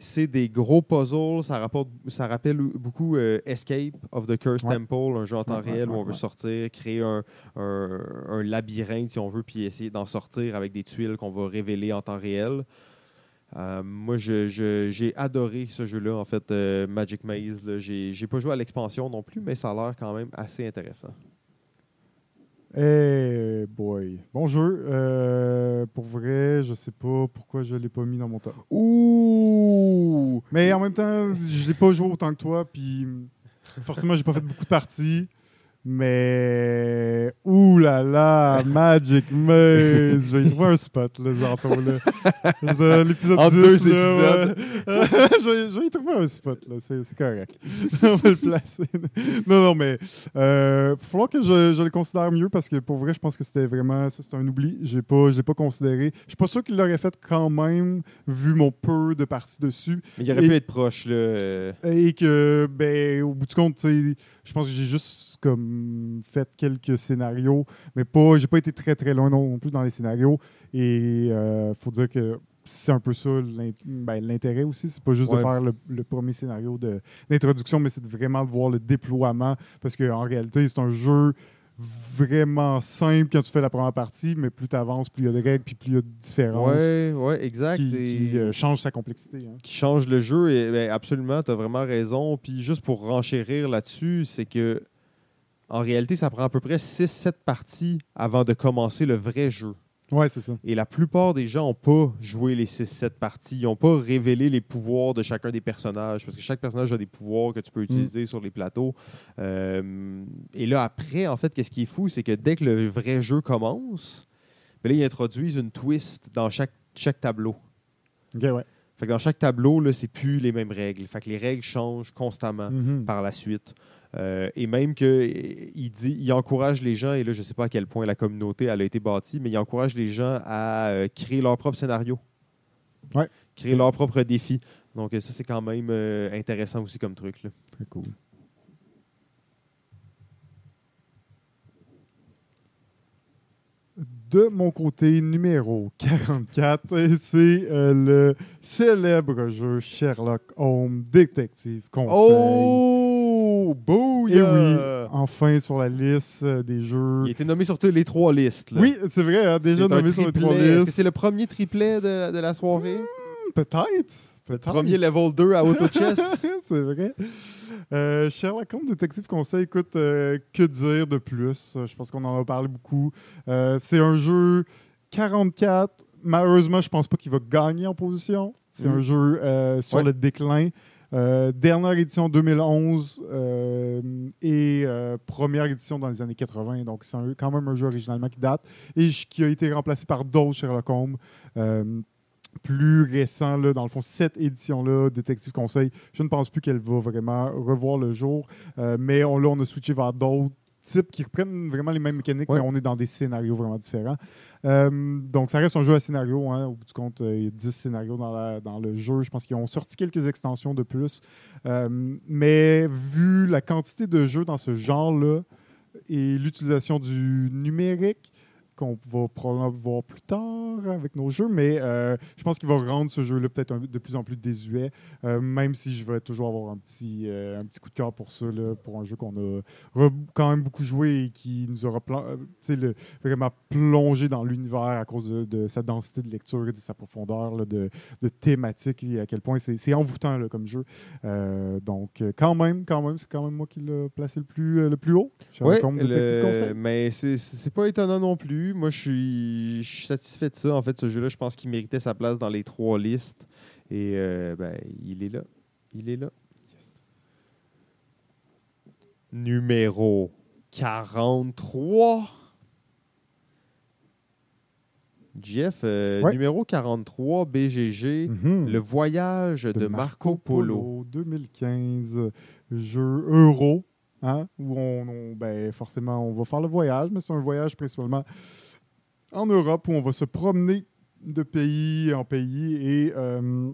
C'est des gros puzzles, ça, rapporte, ça rappelle beaucoup euh, Escape of the Cursed Ouais. Temple, un jeu en temps Ouais, ouais, réel où on veut sortir, créer un, un- un labyrinthe, si on veut, puis essayer d'en sortir avec des tuiles qu'on va révéler en temps réel. Euh, moi, j'ai adoré ce jeu-là, en fait, euh, Magic Maze. j'ai pas joué à l'expansion non plus, mais ça a l'air quand même assez intéressant. Eh boy. Bon jeu. Euh, pour vrai, je sais pas pourquoi je l'ai pas mis dans mon top. Ouh! Mais en même temps, je l'ai pas joué autant que toi, puis forcément, j'ai pas fait beaucoup de parties. Mais ouh là là, Magic Maze, je vais y trouver un spot là, tantôt là. L'épisode Entre 10, deux là, ouais. y trouver un spot là, c'est correct. On va le placer. Non non mais euh, il va falloir que je, je le considère mieux parce que pour vrai, je pense que c'était vraiment ça, c'est un oubli. J'ai pas, j'ai pas considéré. Je suis pas sûr qu'il l'aurait fait quand même vu mon peu de parties dessus Mais il aurait Et- pu être proche, là. et que ben au bout du compte, je pense que j'ai juste comme fait quelques scénarios, mais pas, j'ai pas été très très loin non plus dans les scénarios. Et euh, faut dire que c'est un peu ça ben, l'intérêt aussi, c'est pas juste de faire le, le premier scénario d'introduction, mais c'est de vraiment de voir le déploiement, parce qu'en réalité, c'est un jeu vraiment simple quand tu fais la première partie, mais plus tu avances, plus il y a de règles, puis plus il y a de différences Ouais, ouais, exact. qui, et- qui, euh, changent sa complexité. hein. qui change le jeu. Et, ben, absolument, tu as vraiment raison. Puis juste pour renchérir là-dessus, c'est que en réalité, ça prend à peu près 6-7 parties avant de commencer le vrai jeu. Ouais, c'est ça. Et la plupart des gens n'ont pas joué les 6-7 parties. Ils n'ont pas révélé les pouvoirs de chacun des personnages. Parce que chaque personnage a des pouvoirs que tu peux utiliser sur les plateaux. Euh, et là, après, en fait, qu'est-ce qui est fou, c'est que dès que le vrai jeu commence, ben là, ils introduisent une twist dans chaque, chaque tableau. Ok, ouais. Fait que dans chaque tableau, là, c'est plus les mêmes règles. Fait que les règles changent constamment Mhm. par la suite. Euh, et même qu'il dit, il encourage les gens, et là, je ne sais pas à quel point la communauté elle a été bâtie, mais il encourage les gens à euh, créer leur propre scénario. Ouais. Créer leur propre défi. Donc, euh, ça, c'est quand même euh, intéressant aussi comme truc. là. Très cool. De mon côté, numéro 44, c'est euh, le célèbre jeu Sherlock Holmes Détective Conseil. Oh! Et Booyah! oui, enfin sur la liste euh, des jeux. Il a été nommé sur les trois listes. là. Oui, c'est vrai, hein, déjà nommé sur les trois Est-ce listes. que c'est le premier triplet de, de la soirée? Peut-être. Peut-être. Premier level 2 à Auto Chess? c'est vrai. Euh, Sherlock Holmes Détective Conseil, écoute, euh, que dire de plus? Euh, Je pense qu'on en a parlé beaucoup. Euh, c'est un jeu 44. Malheureusement, je pense pas qu'il va gagner en position. C'est Mm. un jeu euh, sur Ouais. le déclin. Euh, dernière édition 2011 euh, et euh, première édition dans les années 80. Donc, c'est quand même un jeu originalement qui date et qui a été remplacé par d'autres Sherlock Holmes. plus récents, là, dans le fond, cette édition-là, Détective Conseil, je ne pense plus qu'elle va vraiment revoir le jour. Mais on, là, on a switché vers d'autres types qui reprennent vraiment les mêmes mécaniques, Ouais. mais on est dans des scénarios vraiment différents. Euh, donc, ça reste un jeu à scénario. hein. Au bout du compte, euh, il y a 10 scénarios dans, la- dans le jeu. Je pense qu'ils ont sorti quelques extensions de plus. Euh, mais vu la quantité de jeux dans ce genre-là et l'utilisation du numérique, qu'on va probablement voir plus tard avec nos jeux, mais euh, je pense qu'il va rendre ce jeu-là peut-être de plus en plus désuet, euh, même si je vais toujours avoir un petit, euh, un petit coup de cœur pour ça, là, pour un jeu qu'on a quand même beaucoup joué et qui nous aura le- vraiment plongé dans l'univers à cause de, de sa densité de lecture et de sa profondeur là, de, de thématique et à quel point c'est envoûtant là, comme jeu. Donc, quand même, quand même, c'est quand même moi qui l'ai placé le plus, le plus haut. Holmes le- mais c'est pas étonnant non plus. Moi, je suis, je suis satisfait de ça. En fait, ce jeu-là, je pense qu'il méritait sa place dans les trois listes. Et euh, ben, il est là. Il est là. numéro 43. Jeff, euh, Ouais. numéro 43, BGG, Mhm. Le voyage de, Marco Polo. 2015, jeu euro, hein, où on, on- ben, forcément, on va faire le voyage, mais c'est un voyage principalement en Europe où on va se promener de pays en pays et euh,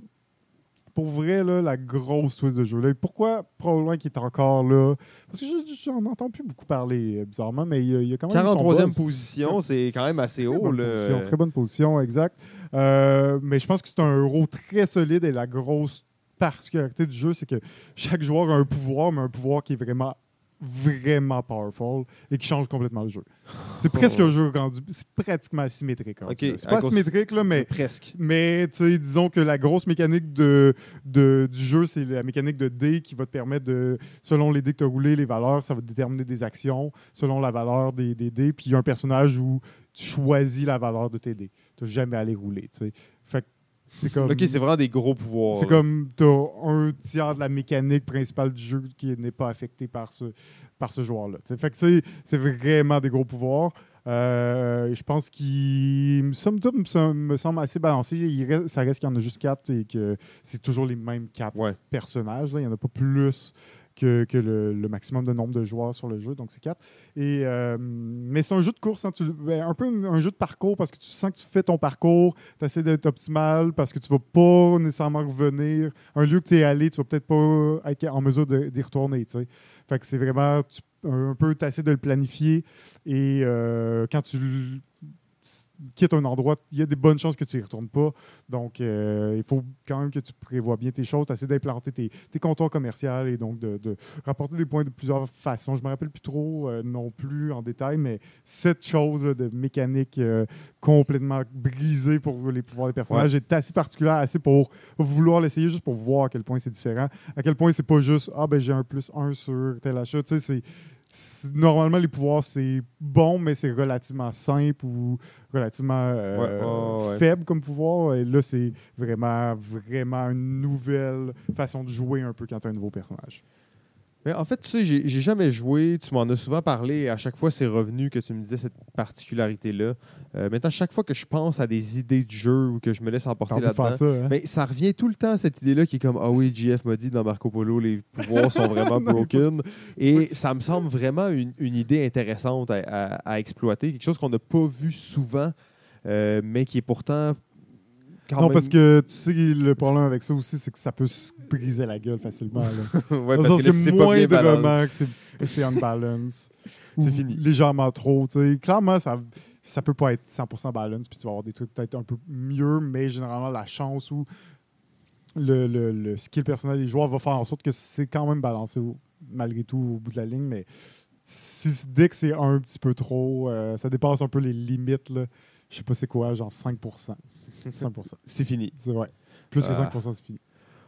pour vrai, là, la grosse twist de jeu. Là, pourquoi probablement qu'il est encore là? Parce que je- j'en entends plus beaucoup parler, euh, bizarrement, mais il y a, quand même son 43e buzz. position, c'est quand même assez haut. bonne position, très bonne position, exact. Euh, mais je pense que c'est un euro très solide et la grosse particularité du jeu, c'est que chaque joueur a un pouvoir, mais un pouvoir qui est vraiment, vraiment powerful et qui change complètement le jeu. C'est presque un jeu rendu, c'est pratiquement asymétrique. C'est pas asymétrique, là, mais Presque. mais tu sais, disons que la grosse mécanique de, de- du jeu, c'est la mécanique de dés qui va te permettre de, selon les dés que tu as roulés, les valeurs, ça va déterminer des actions selon la valeur des, des dés. Puis il y a un personnage où tu choisis la valeur de tes dés. Tu n'as jamais à les rouler. tu sais. Fait que c'est comme. Ok, c'est vraiment des gros pouvoirs. C'est là. comme tu as un tiers de la mécanique principale du jeu qui n'est pas affecté par ce, par ce joueur-là. Fait que c'est c'est vraiment des gros pouvoirs. Euh, je pense qu'il, me me semble assez balancé. Il reste- ça reste qu'il y en a juste quatre et que c'est toujours les mêmes quatre Ouais. personnages. là. Il n'y en a pas plus que, le, maximum de nombre de joueurs sur le jeu, donc c'est quatre. Et, euh, mais c'est un jeu de course, hein, ben, un peu un, jeu de parcours parce que tu sens que tu fais ton parcours, tu essaies d'être optimal parce que tu vas pas nécessairement revenir. Un lieu que tu es allé, tu vas peut-être pas être en mesure d'y retourner. Fait que c'est vraiment tu- un peu, tu essaies de le planifier et euh, quand tu quittes un endroit, il y a des bonnes chances que tu y retournes pas. Donc, euh, il faut quand même que tu prévois bien tes choses, tu essaies d'implanter tes, tes comptoirs commerciaux et donc de, de rapporter des points de plusieurs façons. Je me rappelle plus trop euh, non plus en détail, mais cette chose de mécanique euh, complètement brisée pour les pouvoirs des personnages est assez particulière, assez pour vouloir l'essayer juste pour voir à quel point c'est différent, à quel point c'est pas juste ah ben j'ai un plus un sur tel achat. Tu sais, c'est- normalement les pouvoirs c'est bon mais c'est relativement simple ou relativement euh, Ouais, ouais, ouais. faible comme pouvoir et là c'est vraiment vraiment une nouvelle façon de jouer un peu quand tu as un nouveau personnage. Mais en fait, tu sais, j'ai jamais joué. Tu m'en as souvent parlé. Et à chaque fois, c'est revenu que tu me disais cette particularité-là. Euh, maintenant, chaque fois que je pense à des idées de jeu ou que je me laisse emporter là-dedans, ça, hein? mais ça revient tout le temps, cette idée-là qui est comme Ah oui, JF m'a dit dans Marco Polo, les pouvoirs sont vraiment broken. Et ça me semble vraiment une, une idée intéressante à, à- à exploiter. Quelque chose qu'on n'a pas vu souvent, euh, mais qui est pourtant. Quand non, même- parce que tu sais, le problème avec ça aussi, c'est que ça peut se briser la gueule facilement. là. ouais, Dans parce que c'est moindrement que c'est- c'est fini. Légèrement trop. Clairement, ça ça peut pas être 100% balance, puis tu vas avoir des trucs peut-être un peu mieux, mais généralement, la chance ou le, le, le skill personnel des joueurs va faire en sorte que c'est quand même balancé malgré tout au bout de la ligne, mais si, dès que c'est un petit peu trop, euh, ça dépasse un peu les limites, là. je sais pas c'est quoi, genre 5%. 5%. C'est fini. C'est vrai. Plus que Ah. 5%, c'est fini.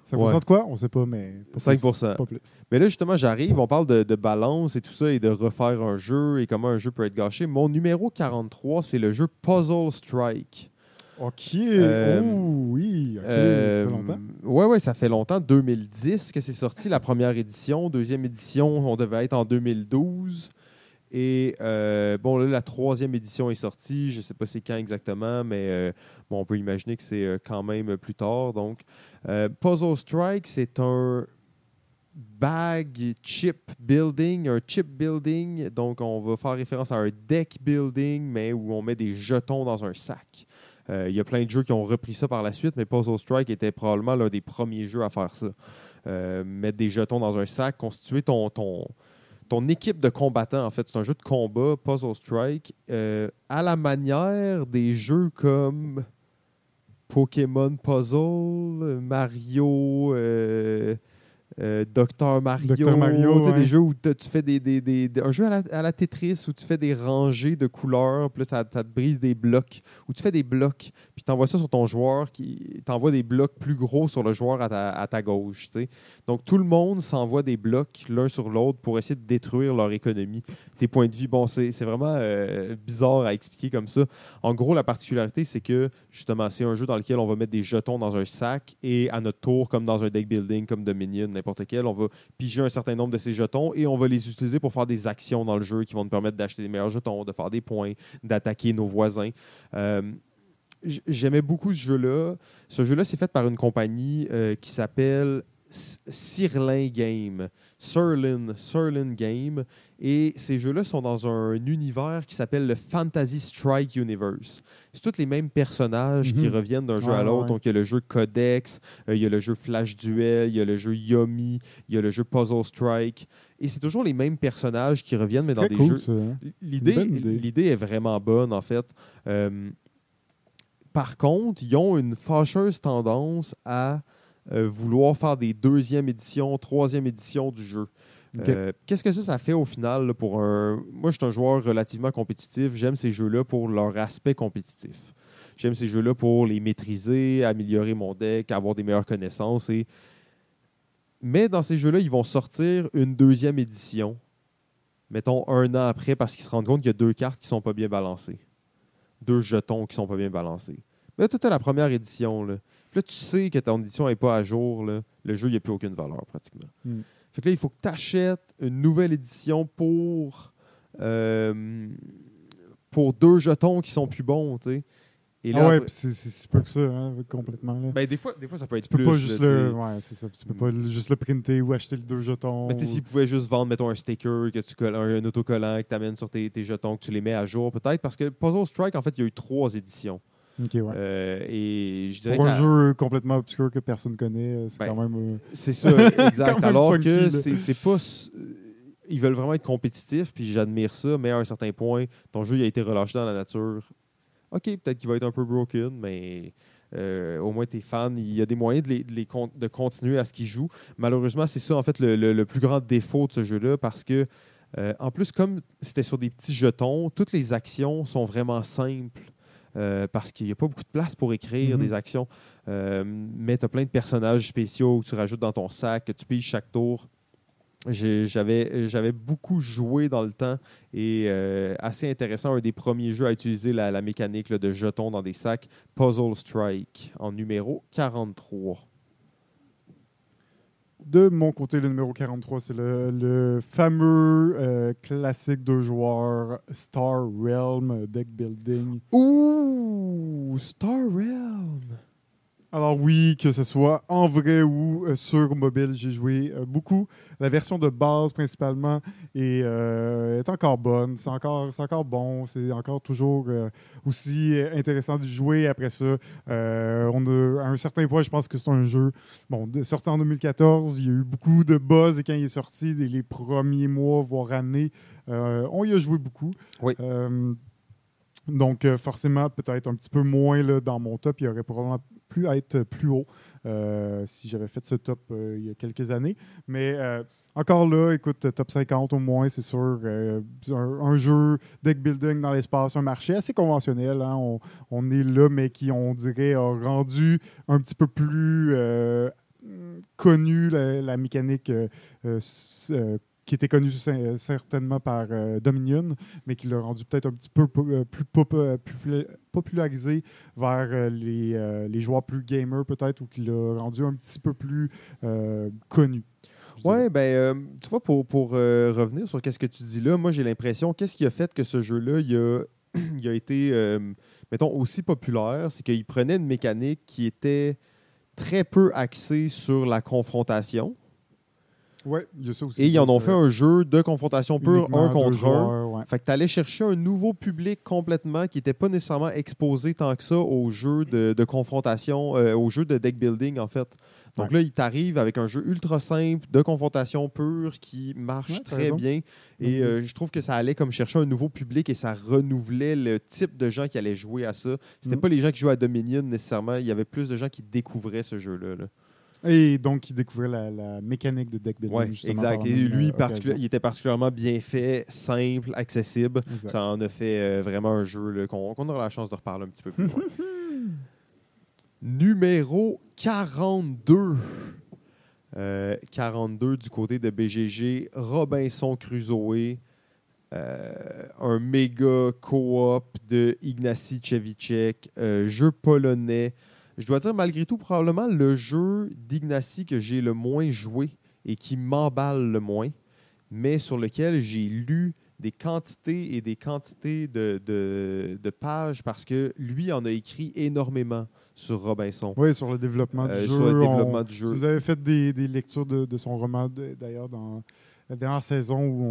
5% Ouais. de quoi? On sait pas, mais... pas 5%. Plus, pas plus. Mais là, justement, j'arrive, on parle de, de balance et tout ça, et de refaire un jeu et comment un jeu peut être gâché. Mon numéro 43, c'est le jeu Puzzle Strike. OK. Euh, oh, oui. OK. Euh, ça fait longtemps. Ouais, ouais, ça fait longtemps. 2010 que c'est sorti, la première édition. Deuxième édition, on devait être en 2012. Et euh, bon, là, la troisième édition est sortie. Je ne sais pas c'est quand exactement, mais euh, bon, on peut imaginer que c'est euh, quand même plus tard. Donc, Puzzle Strike, c'est un bag chip building, un chip building. Donc, on va faire référence à un deck building, mais où on met des jetons dans un sac. Il y a plein de jeux qui ont repris ça par la suite, mais Puzzle Strike était probablement l'un des premiers jeux à faire ça. Mettre des jetons dans un sac, constituer ton, ton, ton équipe de combattants, en fait. C'est un jeu de combat, Puzzle Strike, euh, à la manière des jeux comme Pokémon Puzzle, Mario, euh, Docteur Mario, Dr. Mario, ouais. des jeux où tu fais des, des- des- des- un jeu à la, à la Tetris où tu fais des rangées de couleurs, puis là, ça, ça te brise des blocs, où tu fais des blocs, puis tu envoies ça sur ton joueur, qui t'envoie des blocs plus gros sur le joueur à ta, à ta gauche. Donc tout le monde s'envoie des blocs l'un sur l'autre pour essayer de détruire leur économie, tes points de vie. Bon, c'est c'est vraiment euh, bizarre à expliquer comme ça. En gros, la particularité, c'est que justement, c'est un jeu dans lequel on va mettre des jetons dans un sac et à notre tour, comme dans un deck building, comme Dominion, On va piger un certain nombre de ces jetons et on va les utiliser pour faire des actions dans le jeu qui vont nous permettre d'acheter des meilleurs jetons, de faire des points, d'attaquer nos voisins. Euh, J'aimais beaucoup ce jeu-là. Ce jeu-là, c'est fait par une compagnie euh, qui s'appelle Sirlin Game. Surlin, Surlin Game. Et ces jeux-là sont dans un univers qui s'appelle le Fantasy Strike Universe. C'est tous les mêmes personnages qui Mhm. reviennent d'un jeu à l'autre. ouais. Donc, il y a le jeu Codex, euh, il y a le jeu Flash Duel, il y a le jeu Yomi, il y a le jeu Puzzle Strike. Et c'est toujours les mêmes personnages qui reviennent, mais dans des cool, jeux. hein. L'idée est vraiment bonne, en fait. Euh, par contre, ils ont une fâcheuse tendance à euh, vouloir faire des deuxième éditions, troisième édition du jeu. Euh, Qu'est-ce que ça, ça fait au final là, pour un. Moi, je suis un joueur relativement compétitif. J'aime ces jeux-là pour leur aspect compétitif. J'aime ces jeux-là pour les maîtriser, améliorer mon deck, avoir des meilleures connaissances. Et... Mais dans ces jeux-là, ils vont sortir une deuxième édition, mettons un an après, parce qu'ils se rendent compte qu'il y a deux cartes qui sont pas bien balancées. Deux jetons qui sont pas bien balancés. Mais là, tu as la première édition. Là. Là, tu sais que ton édition n'est pas à jour. là. Le jeu, il n'y a plus aucune valeur pratiquement. Mm. Fait que là, il faut que tu achètes une nouvelle édition pour, euh, pour deux jetons qui sont plus bons. tu sais. Et là, Ah ouais, après- c'est si peu que ça, hein, complètement. Là. ben, des, fois, des fois, ça peut être tu peux plus. pas juste le. Ouais, c'est ça. Tu peux pas juste le printer ou acheter les deux jetons. Mais tu sais, ou- s'ils pouvaient juste vendre, mettons, un sticker, que tu colles, un, un autocollant que tu amènes sur tes, tes jetons, que tu les mets à jour, peut-être, parce que Puzzle Strike, en fait, il y a eu trois éditions. Ok, ouais. Euh, et je dirais Pour un jeu complètement obscur que personne connaît, euh, c'est Ben, quand même. euh, C'est ça, exact. Alors que c'est pas. Ils veulent vraiment être compétitifs, puis j'admire ça, mais à un certain point, ton jeu il a été relâché dans la nature. OK, peut-être qu'il va être un peu broken, mais euh, au moins tes fans, il y a des moyens de, les, de, les con- de continuer à ce qu'ils jouent. Malheureusement, c'est ça, en fait, le, le- le plus grand défaut de ce jeu-là, parce que, euh, en plus, comme c'était sur des petits jetons, toutes les actions sont vraiment simples. Euh, parce qu'il n'y a pas beaucoup de place pour écrire Mhm. des actions. Euh, mais tu as plein de personnages spéciaux que tu rajoutes dans ton sac, que tu piges chaque tour. J'avais j'avais beaucoup joué dans le temps et euh, assez intéressant, un des premiers jeux à utiliser la, la mécanique là, de jetons dans des sacs, Puzzle Strike, en numéro 43. De mon côté, le numéro 43, c'est le, fameux euh, classique de joueurs Star Realm Deck Building. Ouh, Star Realm! Alors oui, que ce soit en vrai ou euh, sur mobile, j'ai joué euh, beaucoup. La version de base principalement est, euh, est encore bonne, c'est encore, c'est encore bon, c'est encore toujours euh, aussi intéressant de jouer. Après ça, euh, on a, à un certain point, je pense que c'est un jeu bon, sorti en 2014. Il y a eu beaucoup de buzz et quand il est sorti, les, premiers mois, voire années, on y a joué beaucoup. Oui. Donc, euh, forcément, peut-être un petit peu moins là, dans mon top. Il aurait probablement pu être plus haut euh, si j'avais fait ce top euh, il y a quelques années. Mais encore là, écoute, top 50 au moins, c'est sûr. un, jeu deck building dans l'espace, un marché assez conventionnel. hein. On, on est là, mais qui, on dirait, a rendu un petit peu plus connu la, la mécanique qui était connue cer- certainement par euh, Dominion, mais qui l'a rendu peut-être un petit peu euh, plus, euh, popularisé vers les, joueurs plus gamers peut-être, ou qui l'a rendu un petit peu plus connu. Ouais, ben, tu vois, pour, revenir sur qu'est-ce que tu dis là, moi j'ai l'impression, qu'est-ce qui a fait que ce jeu-là, il a, été, mettons, aussi populaire, c'est qu'il prenait une mécanique qui était très peu axée sur la confrontation. Ouais, il y a ça aussi. Et ils en ont fait un jeu de confrontation pure, un contre un. joueurs, ouais. Fait que tu allais chercher un nouveau public complètement qui n'était pas nécessairement exposé tant que ça aux jeux de, de confrontation, euh, aux jeux de deck building en fait. Donc là, il t'arrive avec un jeu ultra simple de confrontation pure qui marche Ouais, très raison. bien. Et euh, je trouve que ça allait comme chercher un nouveau public et ça renouvelait le type de gens qui allaient jouer à ça. C'était Mhm. pas les gens qui jouaient à Dominion nécessairement. Il y avait plus de gens qui découvraient ce jeu-là. là. Et donc, il découvrait la, la mécanique de deck building. Ouais, exact. Et lui, euh, particuli- il était particulièrement bien fait, simple, accessible. Exact. Ça en a fait euh, vraiment un jeu qu'on aura la chance de reparler un petit peu plus loin. Numéro 42. Euh, 42 du côté de BGG, Robinson Crusoe, euh, un méga coop de Ignacy Cevicek, euh, jeu polonais. Je dois dire, malgré tout, probablement le jeu d'Ignacy que j'ai le moins joué et qui m'emballe le moins, mais sur lequel j'ai lu des quantités et des quantités de, de, de pages parce que lui en a écrit énormément sur Robinson. Oui, sur le développement Euh, du jeu. sur le On- développement du jeu. Vous avez fait des, des lectures de, de son roman, d'ailleurs, dans la dernière saison où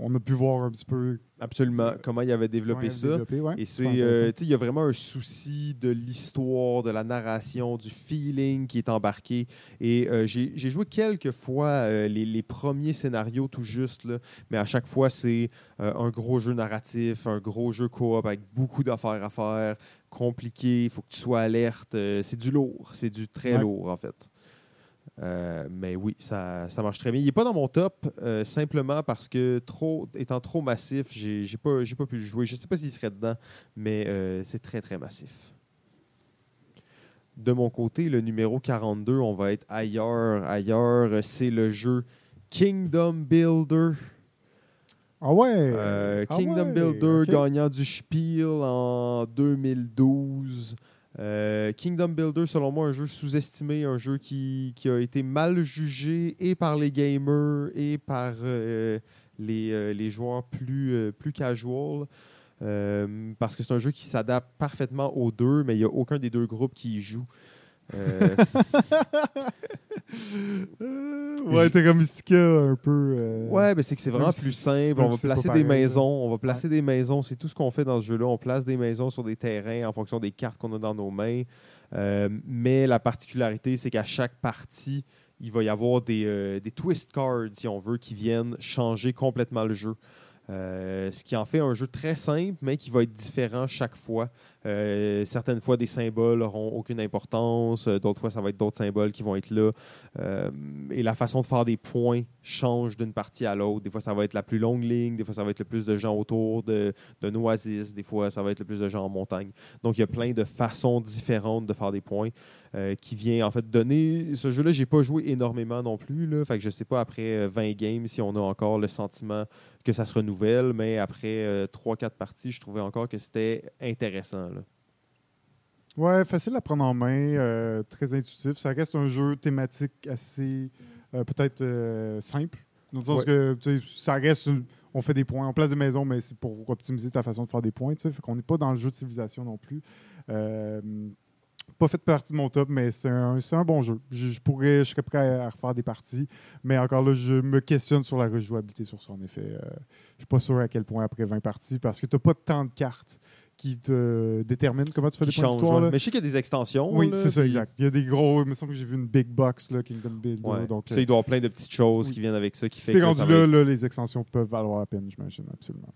on, on a pu voir un petit peu Absolument. Comment il avait développé ça. a développé, ouais. Et c'est, euh, il y a vraiment un souci de l'histoire, de la narration, du feeling qui est embarqué. Et euh, j'ai j'ai joué quelques fois euh, les, les premiers scénarios tout juste, là, mais à chaque fois, c'est un gros jeu narratif, un gros jeu coop avec beaucoup d'affaires à faire, compliqué, il faut que tu sois alerte. c'est du lourd, c'est du très Ouais. lourd en fait. Euh, mais oui, ça, ça marche très bien. Il n'est pas dans mon top, euh, simplement parce que trop, étant trop massif, j'ai j'ai pas, pas pu le jouer. Je ne sais pas s'il serait dedans, mais euh, c'est très, très massif. De mon côté, le numéro 42, on va être ailleurs. Ailleurs, c'est le jeu Kingdom Builder. Ah ouais! Ah Kingdom ouais, Builder, gagnant du Spiel en 2012. Euh, Kingdom Builder, selon moi, un jeu sous-estimé, un jeu qui, a été mal jugé et par les gamers et par euh, les, euh, les joueurs plus, plus casual. Parce que c'est un jeu qui s'adapte parfaitement aux deux, mais il n'y a aucun des deux groupes qui y joue. Ouais, Terra un peu. euh, Ouais, mais c'est que c'est vraiment plus si- simple. On va placer des maisons. On va placer des maisons. C'est tout ce qu'on fait dans ce jeu-là. On place des maisons sur des terrains en fonction des cartes qu'on a dans nos mains. Euh, mais la particularité, c'est qu'à chaque partie, il va y avoir des, euh, des twist cards, si on veut, qui viennent changer complètement le jeu. Euh, ce qui en fait un jeu très simple, mais qui va être différent chaque fois. Euh, certaines fois, des symboles n'auront aucune importance. Euh, D'autres fois, ça va être d'autres symboles qui vont être là. Et la façon de faire des points change d'une partie à l'autre. Des fois, ça va être la plus longue ligne. Des fois, ça va être le plus de gens autour de- oasis. Des fois, ça va être le plus de gens en montagne. Donc, il y a plein de façons différentes de faire des points euh, qui vient en fait donner. Ce jeu-là, j'ai pas joué énormément non plus. Là, fait que je sais pas après euh, 20 games si on a encore le sentiment que ça se renouvelle, mais après 3-4 parties, je trouvais encore que c'était intéressant. là. Ouais, facile à prendre en main, euh, très intuitif. Ça reste un jeu thématique assez, euh, peut-être euh, simple. Dans le sens Ouais. que ça reste, une- on fait des points, on place des maisons, mais c'est pour optimiser ta façon de faire des points. Fait qu'on n'est pas dans le jeu de civilisation non plus. Euh, pas fait partie de mon top, mais c'est un, un bon jeu. Je, je pourrais, je serais prêt à, refaire des parties, mais encore là, je me questionne sur la rejouabilité sur ça, en effet. Euh, je suis pas sûr à quel point après 20 parties, parce que tu n'as pas tant de cartes qui te déterminent comment tu fais des points de change, victoire. ouais. là. Mais je sais qu'il y a des extensions. Oui, c'est ça, exact. Il y a des gros. Il me semble que j'ai vu une big box, là, Kingdom. Ouais. Donc, Ça, il doit y avoir plein de petites choses oui. qui viennent avec ça. Qui si t'es rendu là, être- là, les extensions peuvent valoir la peine, j'imagine, absolument.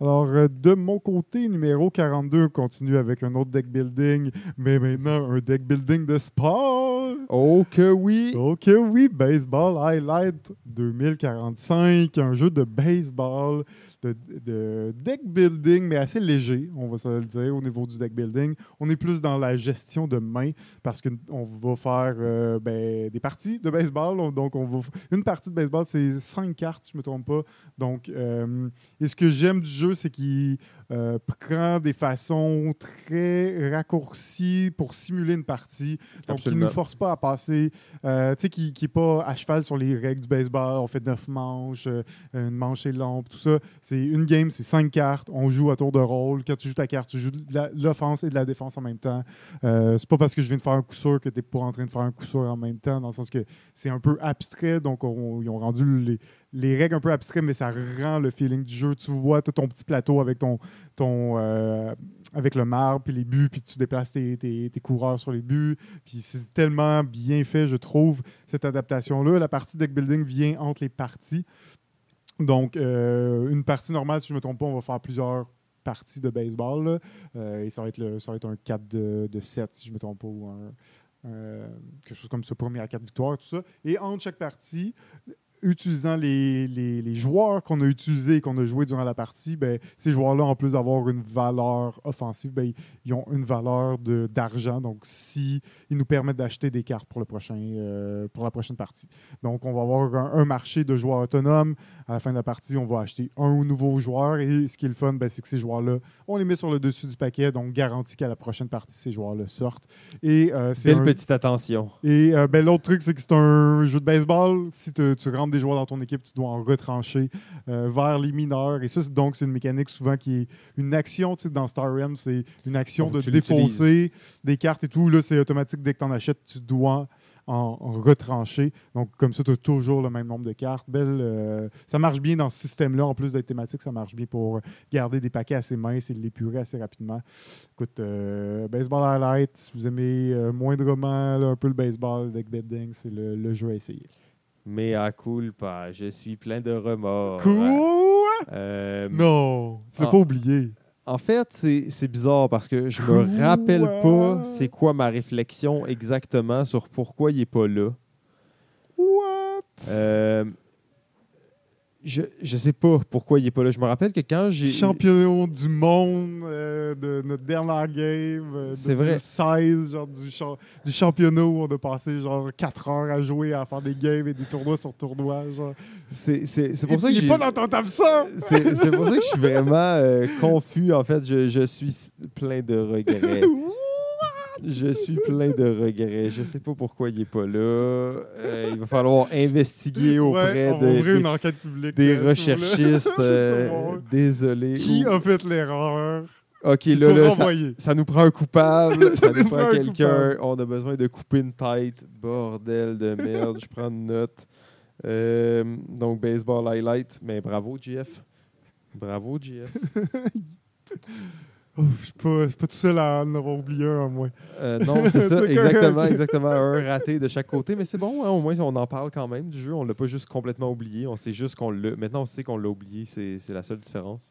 Alors, euh, de mon côté, numéro 42, on continue avec un autre deck building, mais maintenant un deck building de sport. Oh que oui! Ok, oui, Baseball Highlight 2045, un jeu de baseball, de, de deck building, mais assez léger, on va se le dire, au niveau du deck building. On est plus dans la gestion de main parce qu'on va faire euh, ben, des parties de baseball. On- Donc, on va, une partie de baseball, c'est cinq cartes, si je ne me trompe pas. Donc, euh, et ce que j'aime du jeu, c'est qu'il euh, prend des façons très raccourcies pour simuler une partie. Donc, qui ne nous force pas à passer, euh, tu sais, qui n'est pas à cheval sur les règles du baseball. On fait neuf manches, euh, une manche est longue, tout ça. C'est une game, c'est cinq cartes. On joue à tour de rôle. Quand tu joues ta carte, tu joues de l'offense et de la défense en même temps. C'est pas parce que je viens de faire un coup sûr que tu n'es pas en train de faire un coup sûr en même temps, dans le sens que c'est un peu abstrait. Donc, on- ils ont rendu les, les règles un peu abstraites, mais ça rend le feeling du jeu. Tu vois, ton petit plateau avec ton, euh, avec le marbre, puis les buts, puis tu déplaces tes, tes- coureurs sur les buts. Puis c'est tellement bien fait, je trouve, cette adaptation-là. La partie deck building vient entre les parties. Donc, euh, une partie normale, si je ne me trompe pas, on va faire plusieurs parties de baseball. Euh, et ça va, être le- ça va être un 4 de, de 7, si je ne me trompe pas, ou quelque chose comme ça, premier à 4 victoires, tout ça. Et entre chaque partie, utilisant les, les- joueurs qu'on a utilisés et qu'on a joués durant la partie, ben, ces joueurs-là, en plus d'avoir une valeur offensive, ben, ils ont une valeur d'argent. Donc, si ils nous permettent d'acheter des cartes pour, le prochain, euh, pour la prochaine partie. Donc, on va avoir un marché de joueurs autonomes. À la fin de la partie, on va acheter un nouveau joueur. Et ce qui est le fun, ben, c'est que ces joueurs-là, on les met sur le dessus du paquet. Donc, garantit qu'à la prochaine partie, ces joueurs-là sortent. Et euh, c'est Belle un- petite attention. et euh, ben, l'autre truc, c'est que c'est un jeu de baseball. Si te- tu rentres des joueurs dans ton équipe, tu dois en retrancher euh, vers les mineurs. Et ça, c'est- donc, c'est une mécanique souvent qui est une action. Tu sais, dans Star Realm, c'est une action de défausser des cartes et tout. Là, c'est automatique. Dès que tu en achètes, tu dois en, en retrancher. Donc, comme ça, tu as toujours le même nombre de cartes. Belle, euh, ça marche bien dans ce système-là. En plus d'être thématique, ça marche bien pour garder des paquets assez minces et l'épurer assez rapidement. Écoute, euh, Baseball Highlight, si vous aimez euh, moindrement là, un peu le baseball, deck building, c'est le, le jeu à essayer. Mais à culpa, je suis plein de remords. Quoi? Euh, Non, tu l'as Ah. pas oublié. En fait, c'est bizarre parce que je me Quoi? rappelle pas c'est quoi ma réflexion exactement sur pourquoi il est pas là. What? Euh, je, je sais pas pourquoi il est pas là. Je me rappelle que quand j'ai. Champion du monde euh, de notre dernière game. euh, C'est vrai. 2016, genre du, cha- du championnat où on a passé genre 4 heures à jouer, à faire des games et des tournois sur tournois. C'est Et pour ça que es j'ai- pas dans ton top 100! C'est c'est pour ça que je suis vraiment euh, confus. En fait, je, je suis plein de regrets. Je suis plein de regrets. Je sais pas pourquoi il est pas là. Euh, il va falloir investiguer auprès Ouais, de, des, une enquête publique. des là, si vous voulez. recherchistes. Euh, bon. désolé. Qui Ou- a fait l'erreur? Ok, là, ça, nous prend un coupable. ça, Ça nous prend prend un quelqu'un. On a besoin de couper une tête. Bordel de merde. Je prends une note. Euh, donc, baseball highlight. Mais bravo, GF. Bravo, GF. Oh, je suis pas, je suis pas tout seul à en avoir oublié un, à moi. Euh, non, c'est ça, C'est exactement, correct. exactement. Un raté de chaque côté, mais c'est bon, hein, au moins on en parle quand même du jeu. On l'a pas juste complètement oublié, on sait juste qu'on l'a. Maintenant, on sait qu'on l'a oublié, c'est c'est la seule différence.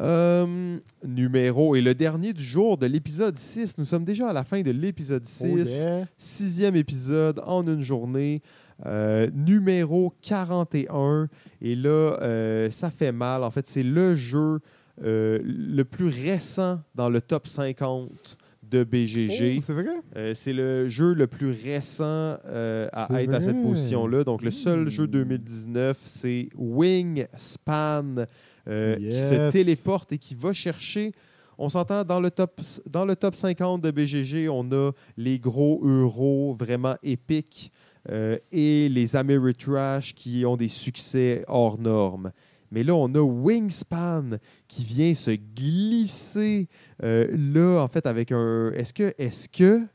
Euh, numéro et le dernier du jour de l'épisode 6. Nous sommes déjà à la fin de l'épisode 6. Oh yeah. Sixième épisode en une journée. Euh, numéro 41. Et là, euh, ça fait mal. En fait, c'est le jeu euh, le plus récent dans le top 50 de BGG. Oh, c'est vrai? Euh, c'est le jeu le plus récent euh, à être à cette position-là. Donc, le seul Hmm. jeu 2019, c'est Wingspan, euh, qui se téléporte et qui va chercher. On s'entend dans le top dans le top 50 de BGG, on a les gros euros vraiment épiques et les Ameritrash qui ont des succès hors normes. Mais là, on a Wingspan qui vient se glisser euh, là, en fait, avec un. Est-ce que, est-ce que,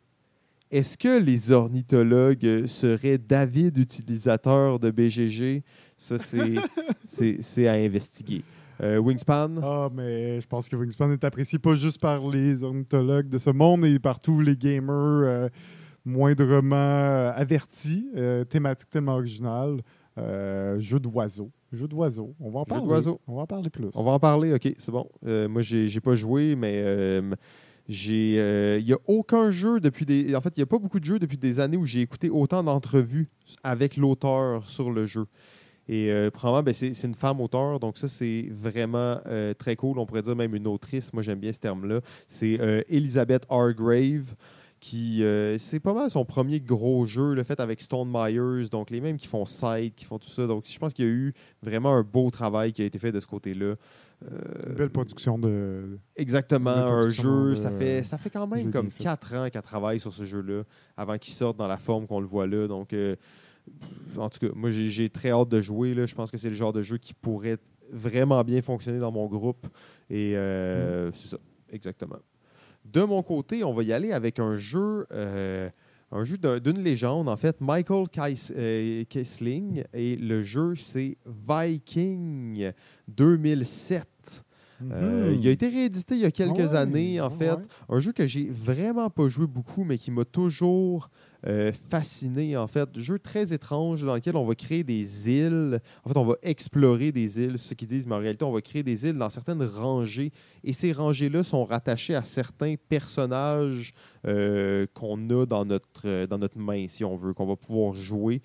est-ce que les ornithologues seraient David utilisateur de BGG Ça, c'est, à investiguer. Euh, Wingspan? Ah, mais je pense que Wingspan est apprécié pas juste par les ornithologues de ce monde, mais par tous les gamers euh, moindrement avertis. Thématique tellement originale. Jeu d'oiseaux. Jeu d'oiseaux. On va en Jeu parler. d'oiseaux. On va en parler plus. On va en parler, ok, c'est bon. Euh, moi, j'ai, j'ai pas joué, mais euh, j'ai. Il n'y a aucun jeu depuis des. En fait, il n'y a pas beaucoup de jeux depuis des années où j'ai écouté autant d'entrevues avec l'auteur sur le jeu. Et euh, probablement, ben, c'est, une femme auteur, donc ça, c'est vraiment euh, très cool. On pourrait dire même une autrice. Moi, j'aime bien ce terme-là. C'est euh, Elizabeth Hargrave qui euh, c'est pas mal son premier gros jeu le fait avec Stone Myers donc les mêmes qui font Side qui font tout ça. Donc je pense qu'il y a eu vraiment un beau travail qui a été fait de ce côté-là. Euh, Une belle production de. exactement un jeu de- ça fait ça fait quand même comme bien fait. 4 ans qu'elle travaille sur ce jeu-là avant qu'il sorte dans la forme qu'on le voit là. Donc euh, en tout cas moi j'ai très hâte de jouer là. Je pense que c'est le genre de jeu qui pourrait vraiment bien fonctionner dans mon groupe. Et euh, c'est ça exactement de mon côté, on va y aller avec un jeu, euh, un jeu d'un- d'une légende, en fait, Michael Kais- euh, Kessling, et le jeu, c'est Viking 2007. Euh, il a été réédité il y a quelques Ouais, années, en fait. ouais. Un jeu que j'ai vraiment pas joué beaucoup, mais qui m'a toujours euh, fasciné, en fait. Jeu très étrange dans lequel on va créer des îles. En fait, on va explorer des îles, ce qu'ils disent, mais en réalité, on va créer des îles dans certaines rangées. Et ces rangées-là sont rattachées à certains personnages euh, qu'on a dans notre, euh, dans notre main, si on veut, qu'on va pouvoir jouer.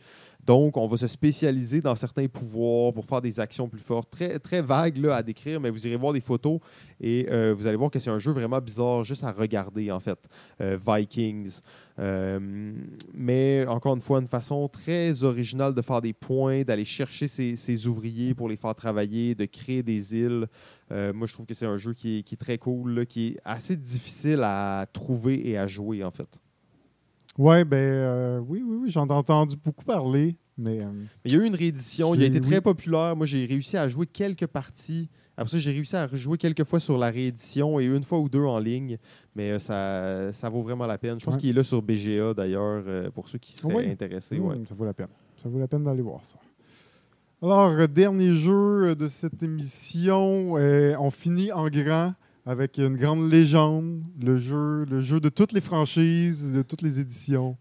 Donc, on va se spécialiser dans certains pouvoirs pour faire des actions plus fortes. Très, très vague à décrire, mais vous irez voir des photos et euh, vous allez voir que c'est un jeu vraiment bizarre juste à regarder, en fait. Euh, Vikings. Euh, mais encore une fois, une façon très originale de faire des points, d'aller chercher ses, ouvriers pour les faire travailler, de créer des îles. moi, je trouve que c'est un jeu qui est, très cool, qui est assez difficile à trouver et à jouer, en fait. Ouais, ben oui, oui, oui, j'en ai entendu beaucoup parler. Mais, il y a eu une réédition, il a été très populaire. Moi, j'ai réussi à jouer quelques parties après ça, j'ai réussi à rejouer quelques fois sur la réédition et une fois ou deux en ligne, mais euh, ça, ça vaut vraiment la peine. Je pense qu'il est là sur BGA d'ailleurs, euh, pour ceux qui seraient intéressés. Ça vaut la peine. Ça vaut la peine d'aller voir ça. Alors, euh, dernier jeu de cette émission, on finit en grand avec une grande légende, le jeu, le jeu de toutes les franchises, de toutes les éditions.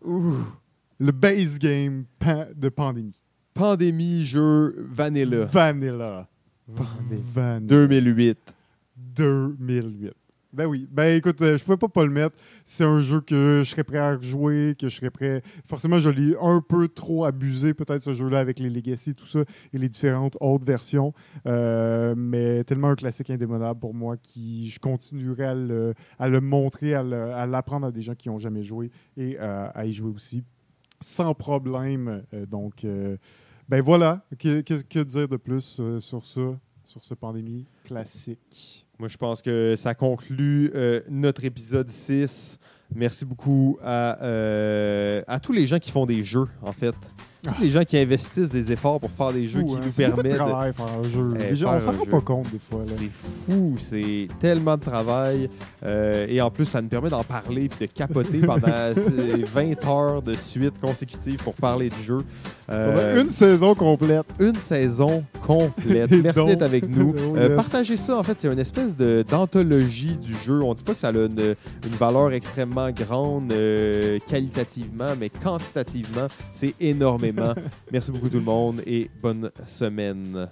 Le base game de Pandémie. Pandémie, jeu Vanilla. Vanilla. 2008. 2008. Ben oui. Ben écoute, euh, je pouvais pas pas le mettre. C'est un jeu que je serais prêt à jouer, que je serais prêt. Forcément, je l'ai un peu trop abusé, peut-être, ce jeu-là, avec les Legacy tout ça, et les différentes autres versions. Euh, mais tellement un classique indémodable pour moi qui je continuerai à le, à montrer, à l'apprendre à des gens qui n'ont jamais joué et euh, à y jouer aussi sans problème. donc. Ben voilà, que, que, dire de plus sur ça, sur ce pandémie classique? Moi, je pense que ça conclut euh, notre épisode 6. Merci beaucoup euh, à tous les gens qui font des jeux, en fait. Tous les gens qui investissent des efforts pour faire des jeux qui hein. nous permettent. de travail faire un jeu. Eh, on s'en rend pas compte des fois. C'est fou, c'est tellement de travail. Euh, et en plus, ça nous permet d'en parler et de capoter pendant 20 heures de suite consécutives pour parler du jeu. Euh, une saison complète. Une saison complète. Merci d'être avec nous. Euh, partagez ça, en fait, c'est une espèce d'anthologie du jeu. On ne dit pas que ça a une, une valeur extrêmement grande qualitativement, mais quantitativement, c'est Merci beaucoup tout le monde et bonne semaine.